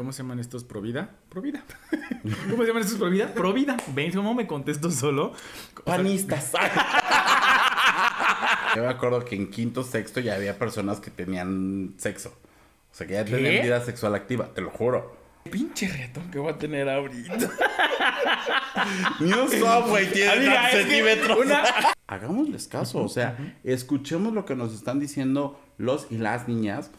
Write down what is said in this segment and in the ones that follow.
¿cómo se llaman estos? ¿Provida? ¿Provida? ¿Cómo se llaman estos Provida? Provida. ¿Ven cómo me contesto solo? Panistas. Yo me acuerdo que en quinto, sexto ya había personas que tenían sexo. O sea, que ya ¿Qué? tenían vida sexual activa, te lo juro. Pinche retón que voy a tener ahorita. Ni un software tiene Amiga, tantos es que centímetros. una- Hagámosles caso, o sea, escuchemos lo que nos están diciendo los y las niñas,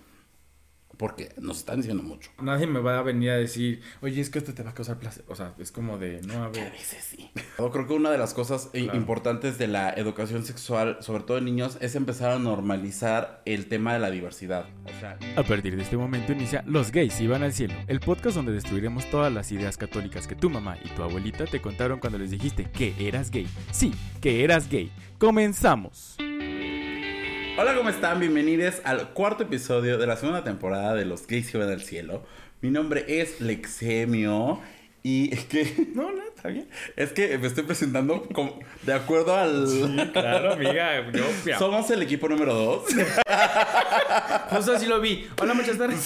porque nos están diciendo mucho. Nadie me va a venir a decir, oye, es que esto te va a causar placer. O sea, es como de, no, a A ver. veces sí. Yo creo que una de las cosas Claro. importantes de la educación sexual, sobre todo en niños, es empezar a normalizar el tema de la diversidad. O sea, A partir de este momento inicia Los gays iban al cielo, el podcast donde destruiremos todas las ideas católicas que tu mamá y tu abuelita te contaron cuando les dijiste que eras gay. Sí, que eras gay. Comenzamos. Hola, ¿cómo están? Bienvenidos al cuarto episodio de la segunda temporada de Los Gays que van al cielo. Mi nombre es Lexemio y es que, No, no, está bien. es que me estoy presentando como- de acuerdo al... Claro, amiga, yo Somos el equipo número dos. justo así lo vi. Hola, muchas tardes.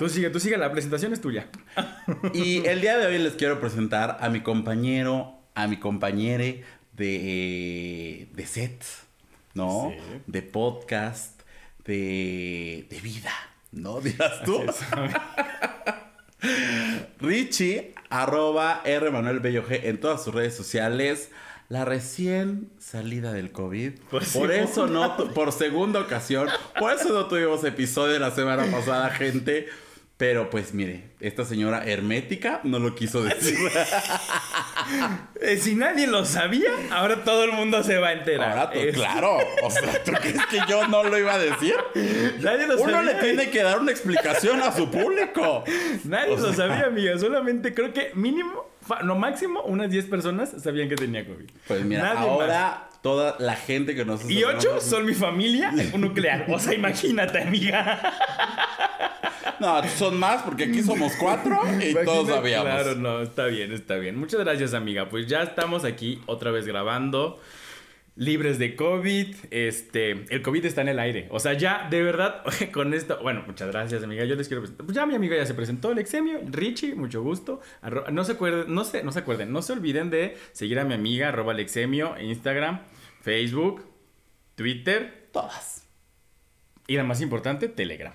Tú sigue, tú sigue, la presentación es tuya. Y el día de hoy les quiero presentar a mi compañero, a mi compañere de, de set, ¿no? Sí. De podcast, de, de vida, ¿no? Dirás tú. Richie, arroba R Manuel Bello G en todas sus redes sociales. La recién salida del COVID. Por por eso no, por segunda ocasión. Por eso no tuvimos episodio la semana pasada, gente. Pero pues mire, esta señora hermética no lo quiso decir. Eh, si nadie lo sabía, ahora todo el mundo se va a enterar. Ahora, tú, claro. O sea, ¿tú crees que yo no lo iba a decir? Nadie lo Uno sabía. le tiene que dar una explicación a su público. Nadie lo sabía, amiga. Solamente creo que mínimo, no máximo, unas 10 personas sabían que tenía COVID. Pues mira, Nadie más. ahora toda la gente que nos Y ocho son mi familia nuclear. O sea, imagínate, amiga. No, son más porque aquí somos cuatro y todos sabíamos. Claro, no, está bien, está bien. Muchas gracias, amiga. Pues ya estamos aquí otra vez grabando. Libres de COVID. Este, el COVID está en el aire. O sea, ya, de verdad, con esto. Bueno, muchas gracias, amiga. Yo les quiero presentar. Pues ya mi amiga ya se presentó, el exemio. Richie, mucho gusto. Arro- no se acuerden, no se, no se acuerden, no se olviden de seguir a mi amiga, arroba Alexemio, Instagram, Facebook, Twitter Todas. y la más importante, Telegram.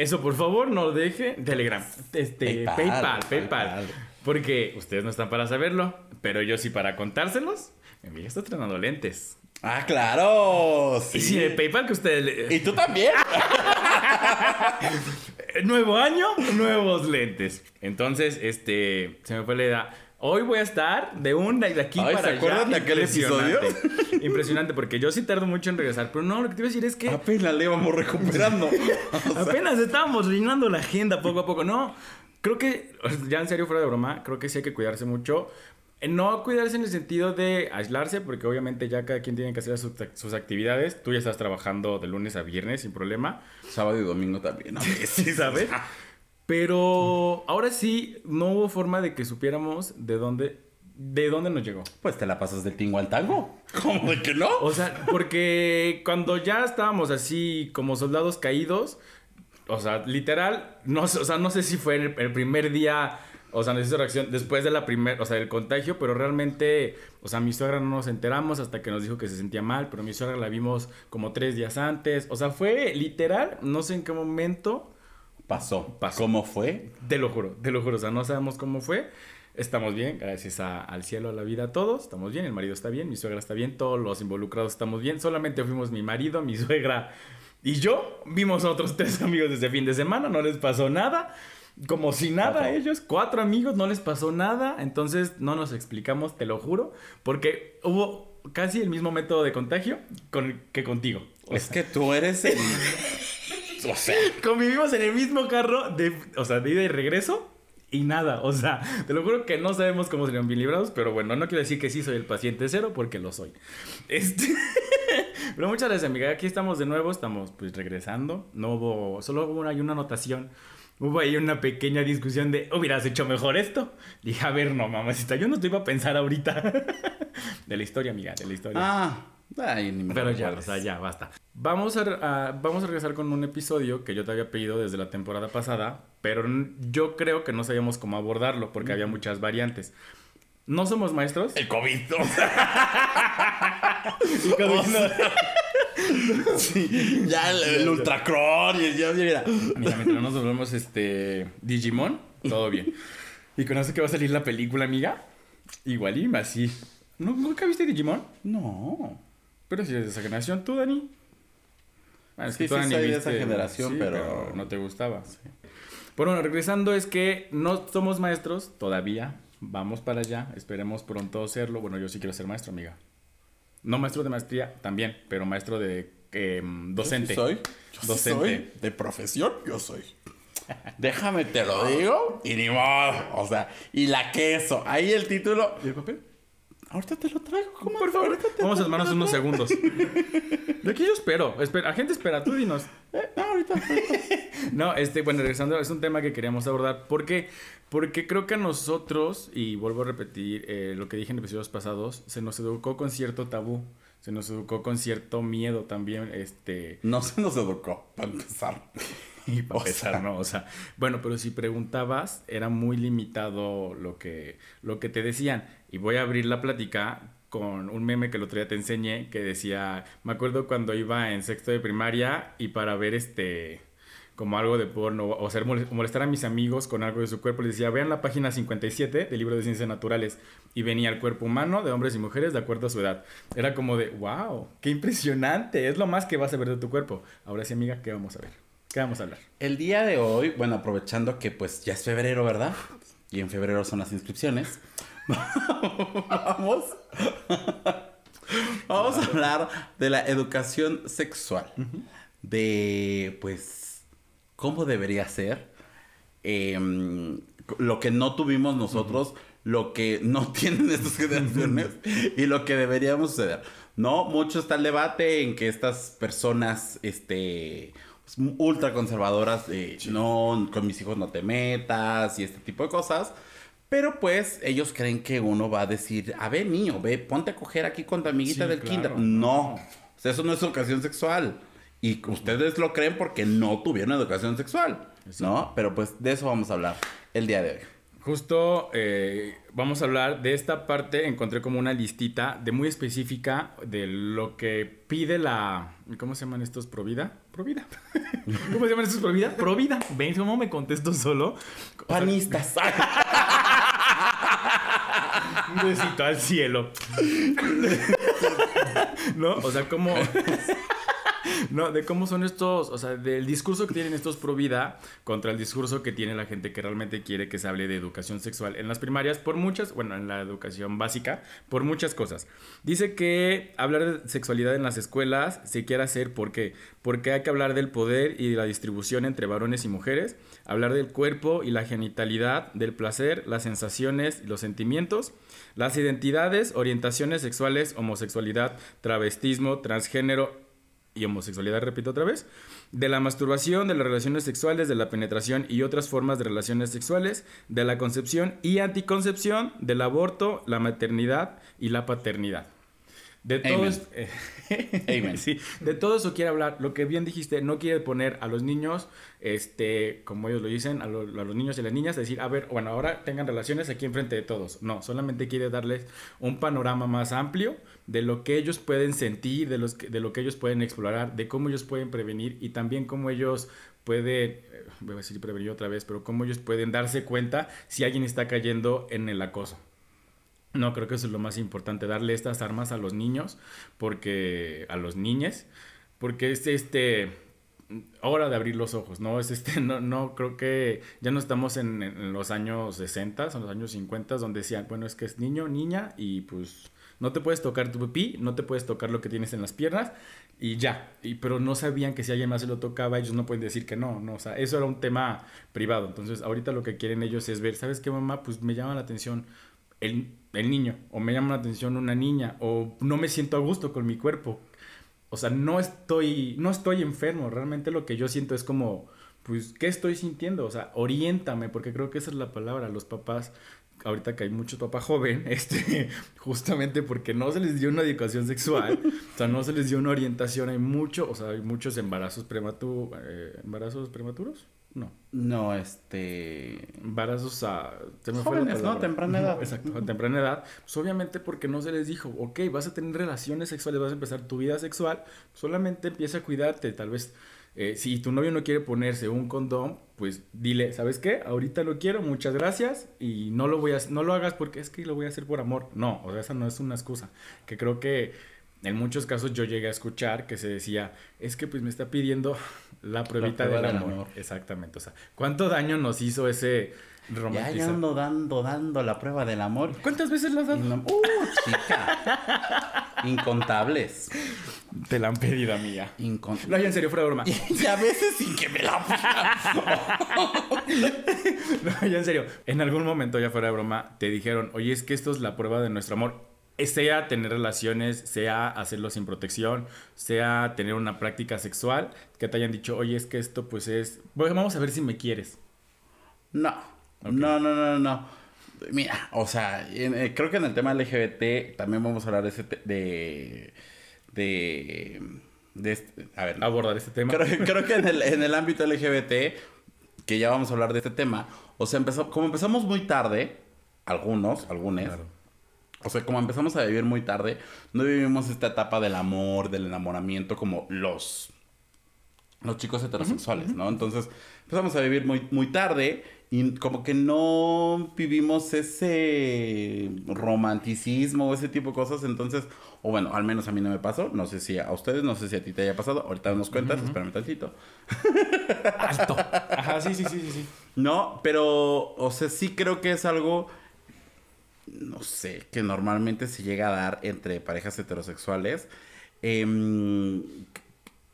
Eso, por favor, no deje. Telegram. Este, PayPal, PayPal, PayPal. PayPal. Porque ustedes no están para saberlo, pero yo sí para contárselos. Mi amiga está estrenando lentes. Ah, claro. Sí. Y si de PayPal que ustedes... le- ¿Y tú también? Nuevo año, nuevos lentes. Entonces, este, se me fue la idea. Hoy voy a estar de un de aquí Ay, para ¿se acuerdan allá. de aquel episodio? Impresionante, porque yo sí tardo mucho en regresar. Pero no, lo que te iba a decir es que... Apenas le íbamos recuperando. Apenas estábamos llenando la agenda poco a poco. No, creo que, ya en serio, fuera de broma, creo que sí hay que cuidarse mucho. Eh, No cuidarse en el sentido de aislarse, porque obviamente ya cada quien tiene que hacer sus, sus actividades. Tú ya estás trabajando de lunes a viernes sin problema. Sábado y domingo también. ¿no? Sí, ¿sabes? Pero ahora sí, no hubo forma de que supiéramos de dónde, de dónde nos llegó. Pues te la pasas del tingo al tango. ¿Cómo de que no? O sea, porque cuando ya estábamos así como soldados caídos, o sea, literal, no, sé- o sea, no sé si fue el, el primer día, o sea, necesito reacción después de la primer, o sea, del contagio, pero realmente, o sea, mi suegra no nos enteramos hasta que nos dijo que se sentía mal, pero mi suegra la vimos como tres días antes, o sea, fue literal, no sé en qué momento, Pasó. Pasó. ¿Cómo fue? te lo juro, te lo juro, o sea, no sabemos cómo fue. Estamos bien, gracias a- al cielo, a la vida, todos. Estamos bien, el marido está bien, mi suegra está bien, todos los involucrados estamos bien. Solamente fuimos mi marido, mi suegra y yo. Vimos a otros tres amigos desde fin de semana, no les pasó nada. Como si nada a ellos, cuatro amigos, no les pasó nada. Entonces no nos explicamos, te lo juro, porque hubo casi el mismo método de contagio con, que contigo. O Es que tú eres el... o sea... Convivimos en el mismo carro de, o sea, de ida y regreso y nada, o sea, te lo juro que no sabemos cómo serían bien librados, pero bueno, no quiero decir que sí soy el paciente cero porque lo soy. Este, pero muchas gracias, amiga. Aquí estamos de nuevo, estamos pues regresando. No hubo, solo hubo una, hay una anotación. Hubo ahí una pequeña discusión de, hubieras hecho mejor esto. Dije, a ver, no, mamacita, yo no te iba a pensar ahorita. de la historia, amiga, de la historia. Ah, Ay, ni me Pero ya, o sea, ya, basta. Vamos a, a- vamos a regresar con un episodio que yo te había pedido desde la temporada pasada, pero yo creo que no sabíamos cómo abordarlo porque había muchas variantes. No somos maestros. El COVID. o sea, Y cuando- o sea, sí, ya el, el ultracron y ya, mira. Mira, mientras nos volvemos este Digimon, todo bien. Y con eso que va a salir la película, amiga, igual y así. ¿Nu- ¿Nunca viste Digimon? No. Pero si eres de esa generación, ¿tú, Dani? Es Sí, sí, soy de esa generación, pero- No te gustaba. Pero bueno, regresando es que no somos maestros todavía. Vamos para allá. Esperemos pronto serlo. Bueno, yo sí quiero ser maestro, amiga. No maestro de maestría, también, pero maestro de eh, docente. Yo sí soy. Yo sí Docente. soy. De profesión, yo soy. Déjame te lo digo. Y ni modo. O sea, y la queso. Ahí el título. ¿Y el papel? Ahorita te lo traigo. ¿cómo? Por favor, Ahorita te vamos a tomarnos unos segundos. De aquí yo espero. espera. La gente espera, tú dinos. Eh, no, ahorita, ahorita. No, este, bueno, regresando, es un tema que queríamos abordar. ¿Por qué? Porque creo que a nosotros, y vuelvo a repetir eh, lo que dije en episodios pasados, se nos educó con cierto tabú. Se nos educó con cierto miedo también, este... No se nos educó, para empezar. Y para O empezar, sea. ¿no? O sea, bueno, pero si preguntabas, era muy limitado lo que, lo que te decían. Y voy a abrir la plática con un meme que el otro día te enseñé, que decía, me acuerdo cuando iba en sexto de primaria y para ver este como algo de porno o mole- molestar a mis amigos con algo de su cuerpo les decía vean la página 57 del libro de ciencias naturales y venía el cuerpo humano de hombres y mujeres de acuerdo a su edad era como de wow qué impresionante es lo más que vas a ver de tu cuerpo ahora sí amiga qué vamos a ver qué vamos a hablar El día de hoy, bueno, aprovechando que pues ya es febrero, ¿verdad? Y en febrero son las inscripciones. vamos. vamos a hablar de la educación sexual. De pues cómo debería ser. em, lo que no tuvimos nosotros, lo que no tienen estas generaciones y lo que deberíamos suceder. No, mucho está el debate en que estas personas, este, ultra conservadoras, eh, no, con mis hijos no te metas y este tipo de cosas. Pero pues ellos creen que uno va a decir, a ver niño, ve, ponte a coger aquí con tu amiguita Sí, del claro, kinder. no. No, o sea, eso no es educación sexual. Y ustedes lo creen porque no tuvieron educación sexual, ¿no? Pero pues de eso vamos a hablar el día de hoy. Justo eh, vamos a hablar de esta parte. Encontré como una listita de muy específica de lo que pide la. ¿Cómo se llaman estos? ¿Provida? ¿Provida? ¿Cómo se llaman estos Provida? Provida. ¿Ven cómo me contesto solo? Panistas. un besito al cielo. ¿No? O sea, cómo. No, de cómo son estos, o sea, del discurso que tienen estos pro vida contra el discurso que tiene la gente que realmente quiere que se hable de educación sexual en las primarias por muchas, bueno, en la educación básica, por muchas cosas. Dice que hablar de sexualidad en las escuelas se quiere hacer ¿por qué? Porque hay que hablar del poder y de la distribución entre varones y mujeres, hablar del cuerpo y la genitalidad, del placer, las sensaciones y los sentimientos, las identidades, orientaciones sexuales, homosexualidad, travestismo, transgénero y homosexualidad, repito otra vez, de la masturbación, de las relaciones sexuales, de la penetración y otras formas de relaciones sexuales, de la concepción y anticoncepción, del aborto, la maternidad y la paternidad. De todo, Amen. eh, sí, de todo eso quiere hablar. Lo que bien dijiste, no quiere poner a los niños, este, como ellos lo dicen, a, lo- a los niños y las niñas, decir, a ver, bueno, ahora tengan relaciones aquí enfrente de todos. No, solamente quiere darles un panorama más amplio de lo que ellos pueden sentir, de, los que- de lo que ellos pueden explorar, de cómo ellos pueden prevenir y también cómo ellos pueden, eh, voy a decir prevenir otra vez, pero cómo ellos pueden darse cuenta si alguien está cayendo en el acoso. No, creo que eso es lo más importante, darle estas armas a los niños, porque a los niñes, porque es este hora de abrir los ojos, ¿no? Es este, no, no, creo que ya no estamos en, en los años 60, en los años 50, donde decían, bueno, es que es niño, niña, y pues no te puedes tocar tu pipí, no te puedes tocar lo que tienes en las piernas, y ya. Y, pero no sabían que si alguien más se lo tocaba, ellos no pueden decir que no, no, o sea, eso era un tema privado. Entonces, ahorita lo que quieren ellos es ver, ¿sabes qué, mamá? Pues me llama la atención el, el niño, o me llama la atención una niña, o no me siento a gusto con mi cuerpo. O sea, no estoy, no estoy enfermo, realmente lo que yo siento es como pues, ¿qué estoy sintiendo? O sea, oriéntame, porque creo que esa es la palabra. Los papás, ahorita que hay muchos papás joven, este, justamente porque no se les dio una educación sexual, o sea, no se les dio una orientación, hay mucho, o sea, hay muchos embarazos prematuros, embarazos prematuros, no. No, este... Embarazos a... Se me Jóvenes, fue ¿no? Temprana edad. Exacto, a temprana edad. Pues obviamente porque no se les dijo, ok, vas a tener relaciones sexuales, vas a empezar tu vida sexual, solamente empieza a cuidarte, tal vez eh, si tu novio no quiere ponerse un condón, pues dile, ¿sabes qué? Ahorita lo quiero, muchas gracias y no lo voy a no lo hagas porque es que lo voy a hacer por amor. No, o sea, esa no es una excusa. Que creo que en muchos casos yo llegué a escuchar que se decía, es que pues me está pidiendo la pruebita del, amor. Exactamente, o sea, ¿cuánto daño nos hizo ese romantizar? Ya, ando dando, dando la prueba del amor. ¿Cuántas veces la has dado? uh, chica. Incontables. Te la han pedido, amiga. Incontables. No, en serio, fuera de broma. Y a veces sin que me la No, ya en serio. En algún momento, ya fuera de broma, te dijeron, oye, es que esto es la prueba de nuestro amor. Sea tener relaciones, sea hacerlo sin protección, sea tener una práctica sexual, que te hayan dicho, oye, es que esto pues es... Bueno, vamos a ver si me quieres. No. No, no, no, no. Mira, o sea, eh, creo que en el tema LGBT también vamos a hablar de ese de, de, de este, a ver, abordar este tema. Creo, que en el, en el ámbito LGBT, que ya vamos a hablar de este tema, o sea, empezó, como empezamos muy tarde, algunos, algunos, o sea, como empezamos a vivir muy tarde, no vivimos esta etapa del amor, del enamoramiento como los, los chicos heterosexuales, ¿no? Entonces, empezamos a vivir muy, muy tarde y como que no vivimos ese romanticismo o ese tipo de cosas, entonces, o bueno, al menos a mí no me pasó, no sé si a ustedes, no sé si a ti te haya pasado, ahorita nos cuentas, espérame tantito. Alto. Ajá, sí, sí, sí, sí, sí. No, pero, o sea, sí creo que es algo, no sé, que normalmente se llega a dar entre parejas heterosexuales. Em,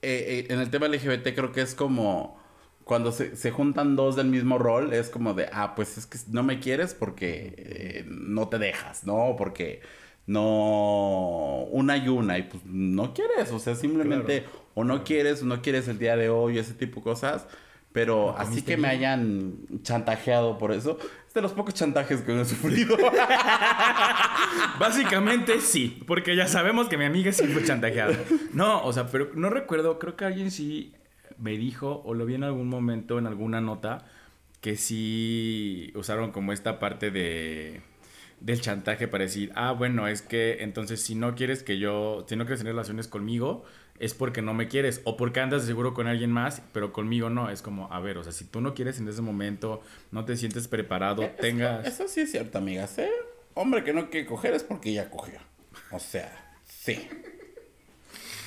eh, eh, en el tema LGBT creo que es como cuando se, juntan dos del mismo rol, es como de, ah, pues es que no me quieres porque eh, no te dejas, ¿no? Porque no una y una y pues no quieres, o sea, simplemente o no quieres o no quieres el día de hoy, ese tipo de cosas. Pero así que me hayan chantajeado por eso, es de los pocos chantajes que he sufrido. Básicamente sí, porque ya sabemos que mi amiga sí fue chantajeada. No, o sea, pero no recuerdo, creo que alguien sí me dijo, o lo vi en algún momento, en alguna nota, que sí usaron como esta parte de del chantaje para decir, ah, bueno, es que entonces si no quieres que yo, si no quieres tener relaciones conmigo, es porque no me quieres o porque andas de seguro con alguien más, pero conmigo no. Es como, a ver, o sea, si tú no quieres en ese momento, no te sientes preparado, tengas... Eso sí es cierto, amiga. Hombre que no quiere coger es porque ya cogió. O sea, sí.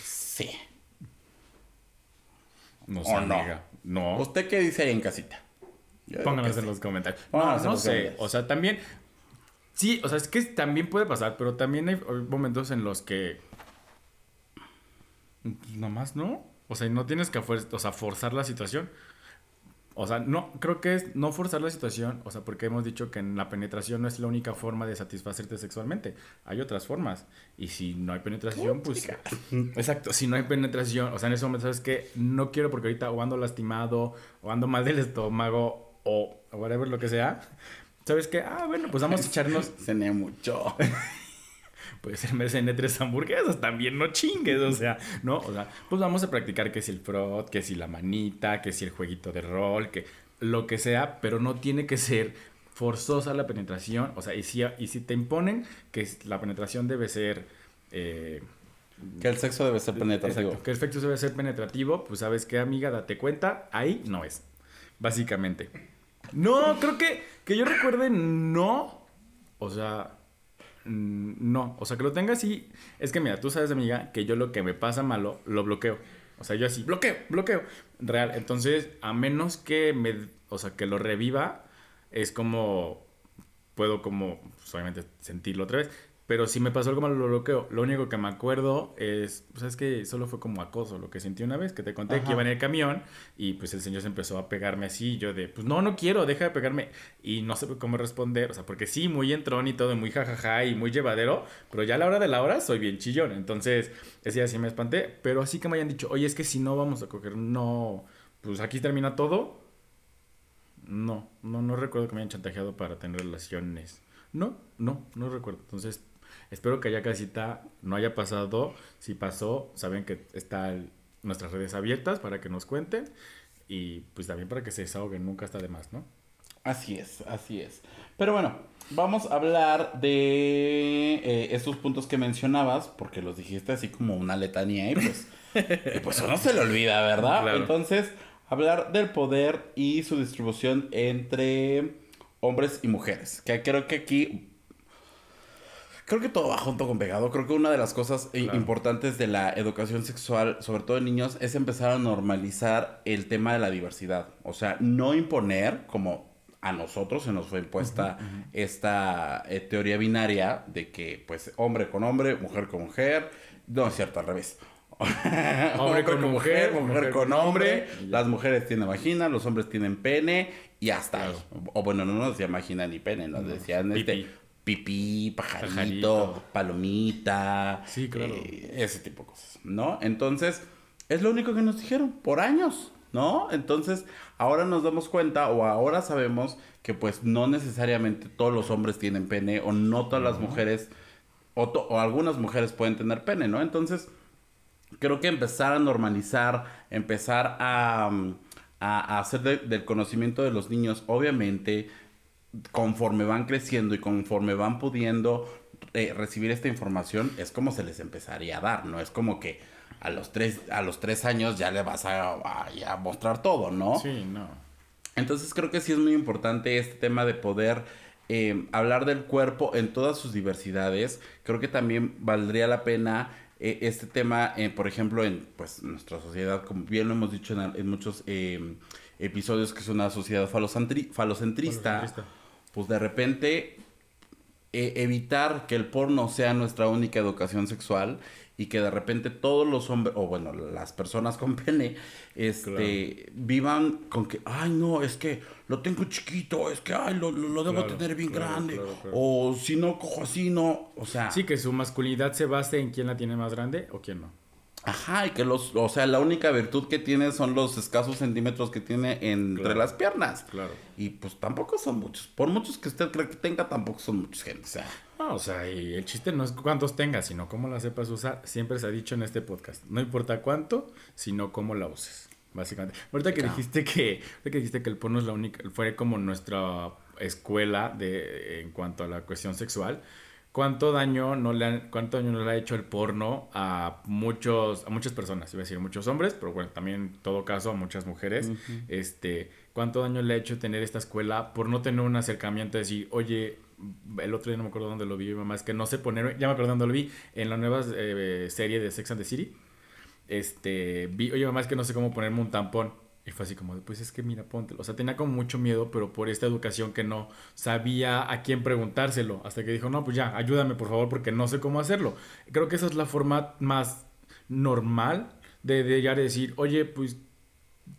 Sí. No sé, amiga. No. ¿Usted qué dice ahí en casita? Pónganos en los comentarios. No, no sé. O sea, también. Sí, o sea, es que también puede pasar, pero también hay momentos en los que. Nomás no. O sea, no tienes que o sea, forzar la situación. O sea, no, creo que es no forzar la situación, o sea, porque hemos dicho que la penetración no es la única forma de satisfacerte sexualmente. Hay otras formas. Y si no hay penetración, pues. Exacto, si no hay penetración, o sea, en ese momento sabes que no quiero porque ahorita o ando lastimado, o ando mal del estómago, o, whatever lo que sea. ¿Sabes qué? Ah, bueno, pues vamos a echarnos. Cené mucho. puede ser mercené tres hamburguesas, también no chingues, o sea, ¿no? O sea, pues vamos a practicar que si el frot, que si la manita, que si el jueguito de rol, que lo que sea, pero no tiene que ser forzosa la penetración, o sea, y si, y si te imponen que la penetración debe ser... Eh, que el sexo debe ser penetrativo. que el sexo debe ser penetrativo, pues sabes qué, amiga, date cuenta, ahí no es, básicamente. No, creo que, que yo recuerde, no. O sea, no, o sea, que lo tenga así. Es que mira, tú sabes, amiga, que yo lo que me pasa malo, lo bloqueo. O sea, yo así, bloqueo, bloqueo. Real. Entonces, a menos que me, o sea, que lo reviva, es como, puedo como, pues, obviamente, sentirlo otra vez. Pero si me pasó algo malo, lo bloqueo. Lo único que me acuerdo es, pues es que solo fue como acoso lo que sentí una vez, que te conté que iba en el camión y pues el señor se empezó a pegarme así. Y yo de, pues no, no quiero, deja de pegarme. Y no sé cómo responder, o sea, porque sí, muy entrón y todo, muy jajaja y muy llevadero, pero ya a la hora de la hora soy bien chillón. Entonces, ese día sí me espanté, pero así que me hayan dicho, oye, es que si no vamos a coger, no, pues aquí termina todo. No, no, no recuerdo que me hayan chantajeado para tener relaciones. No, no, no recuerdo. Entonces, espero que allá casita no haya pasado. Si pasó, saben que están nuestras redes abiertas para que nos cuenten. Y pues también para que se desahoguen, nunca está de más, ¿no? Así es, así es. Pero bueno, vamos a hablar de eh, estos puntos que mencionabas, porque los dijiste así como una letanía y pues, y pues no se le olvida, ¿verdad? Claro. Entonces, hablar del poder y su distribución entre hombres y mujeres. Que creo que aquí Creo que todo va junto con pegado. Creo que una de las cosas Claro. importantes de la educación sexual, sobre todo en niños, es empezar a normalizar el tema de la diversidad. O sea, no imponer, como a nosotros se nos fue impuesta esta eh, teoría binaria de que, pues, hombre con hombre, mujer con mujer. No es cierto, al revés. Hombre con mujer, mujer con hombre. Las mujeres tienen vagina, los hombres tienen pene y hasta ahí. O bueno, no nos decían vagina ni pene, nos decían este pipí, pajarito, Pajarito. palomita. Sí, claro. eh, ese tipo de cosas, ¿no? Entonces, es lo único que nos dijeron por años, ¿no? Entonces, ahora nos damos cuenta o ahora sabemos que pues no necesariamente todos los hombres tienen pene o no todas las mujeres o, algunas mujeres pueden tener pene, ¿no? Entonces, creo que empezar a normalizar, empezar a, mm, a- a hacer de- del conocimiento de los niños, obviamente, conforme van creciendo y conforme van pudiendo eh, recibir esta información, es como se les empezaría a dar, ¿no? Es como que a los tres, a los tres años ya le vas a, a- mostrar todo, ¿no? Sí, no. Entonces creo que sí es muy importante este tema de poder eh, hablar del cuerpo en todas sus diversidades. Creo que también valdría la pena eh, este tema, eh, por ejemplo, en pues nuestra sociedad, como bien lo hemos dicho en, en muchos episodios, que es una sociedad falocentri- falocentrista, Falocentrista. Pues de repente eh, evitar que el porno sea nuestra única educación sexual y que de repente todos los hombres, o bueno, las personas con pene, este, vivan con que, ay no, es que lo tengo chiquito, es que, ay, lo, lo, lo debo Claro, tener bien claro, grande, o si no cojo así, no, o sea, Sí, que su masculinidad se base en quién la tiene más grande o quién no. Ajá, y que los, o sea, la única virtud que tiene son los escasos centímetros que tiene entre Claro. las piernas. Claro. Y pues tampoco son muchos. Por muchos que usted cree que tenga, tampoco son muchos gente. O sea, No, o sea, y el chiste no es cuántos tengas, sino cómo la sepas usar. Siempre se ha dicho en este podcast. No importa cuánto, sino cómo la uses. Básicamente. Ahorita que Claro. dijiste que, ahorita que dijiste que el porno es la única, fue como nuestra escuela de, en cuanto a la cuestión sexual. ¿Cuánto daño no le han- cuánto daño no le ha hecho el porno a muchos, a muchas personas? Iba a decir muchos hombres, pero bueno, también en todo caso a muchas mujeres. Este, ¿cuánto daño le ha hecho tener esta escuela por no tener un acercamiento de decir, oye, el otro día no me acuerdo dónde lo vi, mamá, es que no sé poner, ya me acuerdo dónde lo vi, en la nueva eh, serie de Sex and the City. Este, vi, oye, mamá, es que no sé cómo ponerme un tampón. Y fue así como, pues es que mira, póntelo. O sea, tenía como mucho miedo, pero por esta educación que no sabía a quién preguntárselo. Hasta que dijo, no, pues ya, ayúdame por favor, porque no sé cómo hacerlo. Creo que esa es la forma más normal de, de ya decir, oye, pues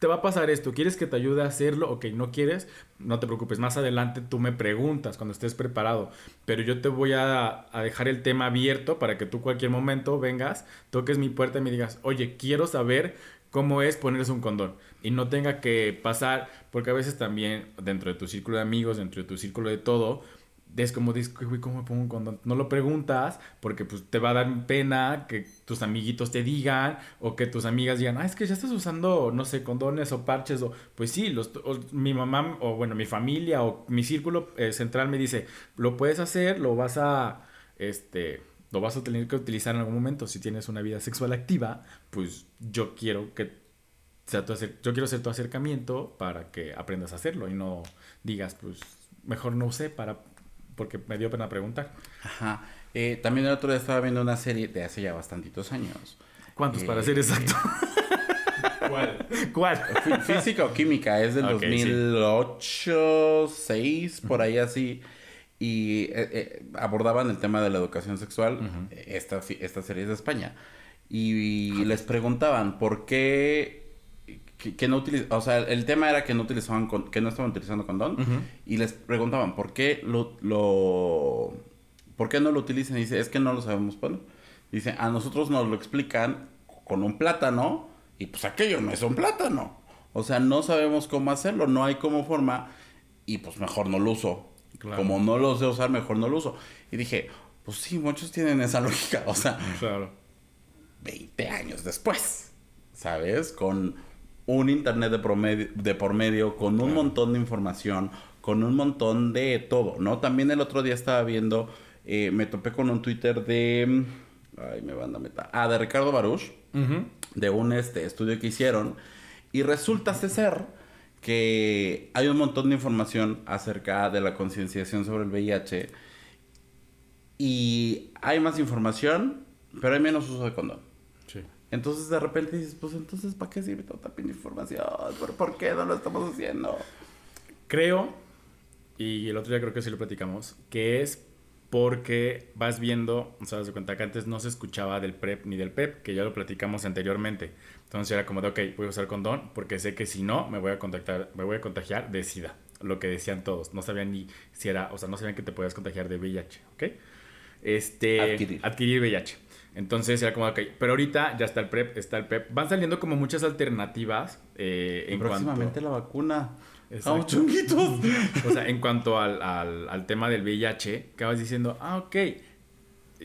te va a pasar esto, ¿quieres que te ayude a hacerlo? Ok, no quieres, no te preocupes, más adelante tú me preguntas cuando estés preparado, pero yo te voy a, a dejar el tema abierto para que tú cualquier momento vengas, toques mi puerta y me digas, oye, quiero saber cómo es ponerse un condón y no tenga que pasar, porque a veces también dentro de tu círculo de amigos, dentro de tu círculo de todo, es como dices, güey, ¿cómo pongo un condón? No lo preguntas porque pues te va a dar pena que tus amiguitos te digan o que tus amigas digan, ah, es que ya estás usando, no sé, condones o parches o pues sí, los, o mi mamá o bueno, mi familia o mi círculo eh, central me dice, lo puedes hacer, lo vas a, este, lo vas a tener que utilizar en algún momento. Si tienes una vida sexual activa, pues yo quiero que sea tu yo quiero ser tu acercamiento para que aprendas a hacerlo y no digas, pues mejor no sé para porque me dio pena preguntar. ajá. Eh, también el otro día estaba viendo una serie de hace ya bastantitos años. ¿Cuántos Eh, para ser exacto? ¿Cuál? ¿Cuál? Fí- Física o química, es del Ok, sí. 2008, 6, por ahí así. Y eh, eh, abordaban el tema de la educación sexual. esta, fi- esta serie es de España. Y, les preguntaban por qué. Que, que no utiliz- o sea, el tema era que no utilizaban con- que no estaban utilizando condón y les preguntaban por qué lo, lo por qué no lo utilizan y dice es que no lo sabemos poner dice a nosotros nos lo explican con un plátano y pues aquello no es un plátano O sea, no sabemos cómo hacerlo, no hay cómo forma y pues mejor no lo uso. Claro. Como no lo sé usar, mejor no lo uso. Y dije, pues sí, muchos tienen esa lógica. O sea, Claro. 20 años después, ¿sabes? Con un internet de, promedio, de por medio, con un montón de información, con un montón de todo, ¿no? También el otro día estaba viendo, eh, me topé con un Twitter de... Ay, me van a meter. Ah, de Ricardo Baruch, de un este, estudio que hicieron. Y resulta ser que hay un montón de información acerca de la concienciación sobre el VIH. Y hay más información, pero hay menos uso de condón. Entonces de repente dices, pues entonces ¿para qué sirve tanta información? ¿Por, por qué no lo estamos haciendo? Creo, y el otro día creo que sí lo platicamos, que es porque vas viendo, o sea, das cuenta que antes no se escuchaba del PrEP ni del PEP, que ya lo platicamos anteriormente. Entonces era como de, ok, voy a usar condón porque sé que si no, me voy a contactar, me voy a contagiar de SIDA. Lo que decían todos. No sabían ni si era, o sea, no sabían que te podías contagiar de VIH, ¿ok? Este, Adquirir. adquirir VIH. Entonces era como, ok, pero ahorita ya está el PrEP, está el PEP. Van saliendo como muchas alternativas eh, en Próximamente cuanto... la vacuna. Exacto. Chunguitos. O sea, en cuanto al, al, al tema del VIH, que vas diciendo, ah, ok,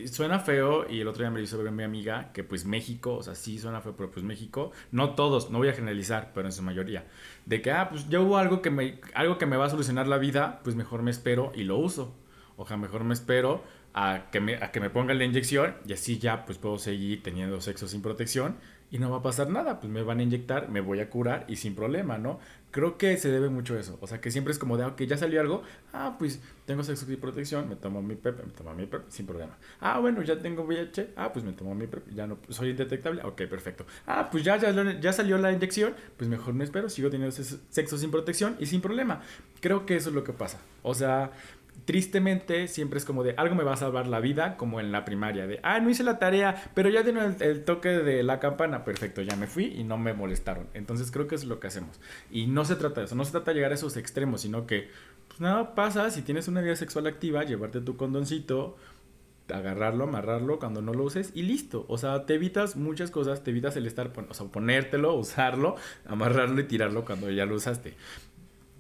suena feo, y el otro día me lo hizo ver mi amiga, que pues México, o sea, sí suena feo, pero pues México, no todos, no voy a generalizar, pero en su mayoría, de que, ah, pues ya hubo algo que me, algo que me va a solucionar la vida, pues mejor me espero y lo uso. O sea, mejor me espero a que me, a que me pongan la inyección y así ya pues puedo seguir teniendo sexo sin protección y no va a pasar nada, pues me van a inyectar, me voy a curar y sin problema, ¿no? Creo que se debe mucho a eso, o sea que siempre es como de, ok, ya salió algo, ah, pues tengo sexo sin protección, me tomo mi PEP, me tomo mi PEP sin problema. Ah, bueno, ya tengo VIH, ah, pues me tomo mi PEP, ya no soy indetectable, ok, perfecto. Ah, pues ya, ya, ya salió la inyección, pues mejor me espero, sigo teniendo sexo sin protección y sin problema. Creo que eso es lo que pasa, o sea tristemente siempre es como de algo me va a salvar la vida, como en la primaria, de, ah, no hice la tarea, pero ya dieron el, toque de la campana, perfecto, ya me fui y no me molestaron. Entonces creo que es lo que hacemos. Y no se trata de eso, no se trata de llegar a esos extremos, sino que, pues nada pasa, si tienes una vida sexual activa, llevarte tu condoncito, agarrarlo, amarrarlo cuando no lo uses y listo. O sea, te evitas muchas cosas, te evitas el estar, o sea, ponértelo, usarlo, amarrarlo y tirarlo cuando ya lo usaste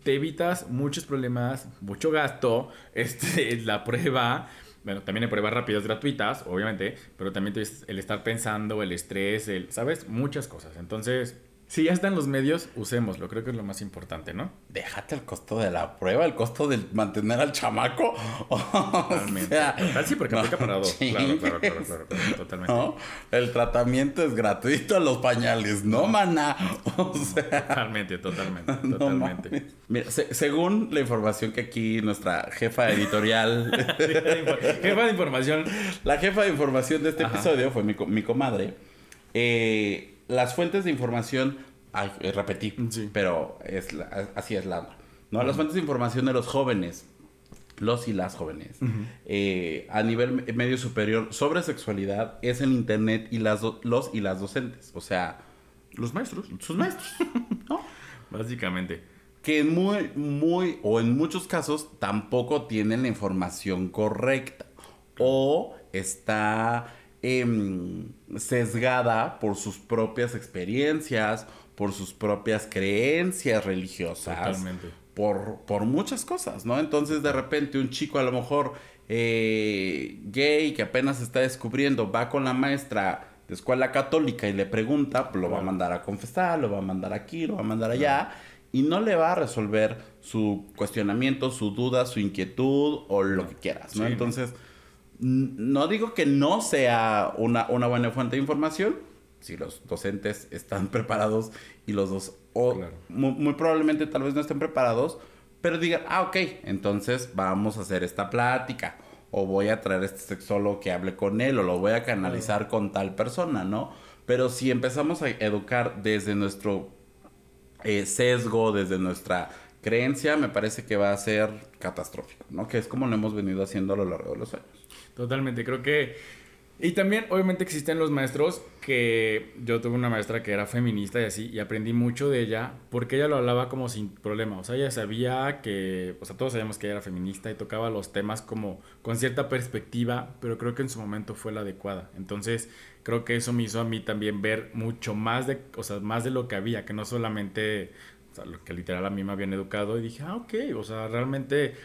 te evitas muchos problemas, mucho gasto, este, la prueba, bueno, también hay pruebas rápidas gratuitas, obviamente, pero también el estar pensando, el estrés, el, ¿sabes? Muchas cosas. Entonces, si ya están los medios, usémoslo, creo que es lo más importante, ¿no? Déjate el costo de la prueba, el costo de mantener al chamaco. Totalmente. O sea, sí, porque aplica para dos. Claro, claro, claro, claro, claro, totalmente. ¿No? El tratamiento es gratuito a los pañales, no, maná. O sea, totalmente, totalmente, totalmente. No Mira, se, según la información que aquí nuestra jefa editorial. jefa de información. La jefa de información de este Ajá. episodio fue mi, mi comadre. Eh, las fuentes de información, ay, repetí, sí. pero es la, así es la ¿no? Uh -huh. Las fuentes de información de los jóvenes, los y las jóvenes, uh -huh. eh, a nivel medio superior sobre sexualidad es en internet y las los y las docentes, o sea, los maestros, sus maestros, ¿no? Básicamente. Que en muy, muy, o en muchos casos tampoco tienen la información correcta o está eh, sesgada por sus propias experiencias, por sus propias creencias religiosas. Totalmente. Por, por muchas cosas, ¿no? Entonces de repente un chico a lo mejor eh, gay que apenas está descubriendo va con la maestra de escuela católica y le pregunta, pues lo va a mandar a confesar, lo va a mandar aquí, lo va a mandar allá y no le va a resolver su cuestionamiento, su duda, su inquietud o lo que quieras, ¿no? Sí. Entonces no digo que no sea una, una, buena fuente de información, si los docentes están preparados y los dos, o claro. muy, muy, probablemente tal vez no estén preparados, pero digan, ah, ok, entonces vamos a hacer esta plática, o voy a traer a este sexólogo que hable con él, o lo voy a canalizar claro. con tal persona, ¿no? Pero si empezamos a educar desde nuestro eh, sesgo, desde nuestra creencia, me parece que va a ser catastrófico, ¿no? Que es como lo hemos venido haciendo a lo largo de los años. Totalmente, creo que Y también, obviamente, existen los maestros que yo tuve una maestra que era feminista y así, y aprendí mucho de ella porque ella lo hablaba como sin problema. O sea, ella sabía que, o sea, todos sabíamos que ella era feminista y tocaba los temas como con cierta perspectiva, pero creo que en su momento fue la adecuada. Entonces, creo que eso me hizo a mí también ver mucho más de, o sea, más de lo que había, que no solamente, lo que literal a mí me habían educado y dije, ah, ok, o sea, realmente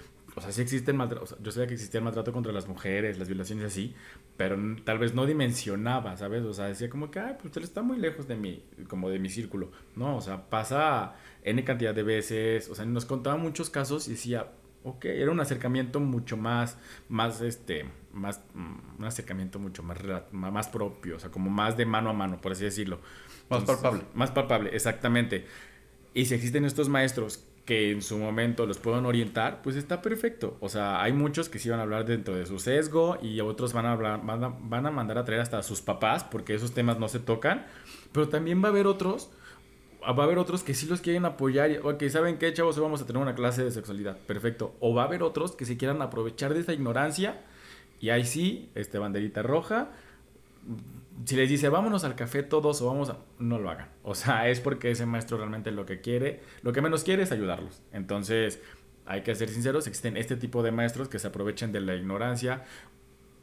o sea, sí existe el maltrato, o sea, yo sabía que existía el maltrato contra las mujeres, las violaciones así, pero tal vez no dimensionaba, ¿sabes? O sea, decía como que, ay, pues él está muy lejos de mí, como de mi círculo. No, o sea, pasa N cantidad de veces, o sea, nos contaba muchos casos y decía, ok, era un acercamiento mucho más, más, este, más, mm, un acercamiento mucho más, más propio, o sea, como más de mano a mano, por así decirlo. Más palpable. Más palpable, exactamente. Y si existen estos maestros que en su momento los puedan orientar, pues está perfecto. O sea, hay muchos que sí van a hablar dentro de su sesgo y otros van a, hablar, van a, mandar a traer hasta a sus papás porque esos temas no se tocan. Pero también va a haber otros, va a haber otros que sí los quieren apoyar. O que saben qué, chavos, hoy vamos a tener una clase de sexualidad. Perfecto. O va a haber otros que se quieran aprovechar de esa ignorancia y ahí sí, este banderita roja si les dice vámonos al café todos o vamos a... no lo hagan. O sea, es porque ese maestro realmente lo que quiere, lo que menos quiere es ayudarlos. Entonces, hay que ser sinceros, existen este tipo de maestros que se aprovechan de la ignorancia.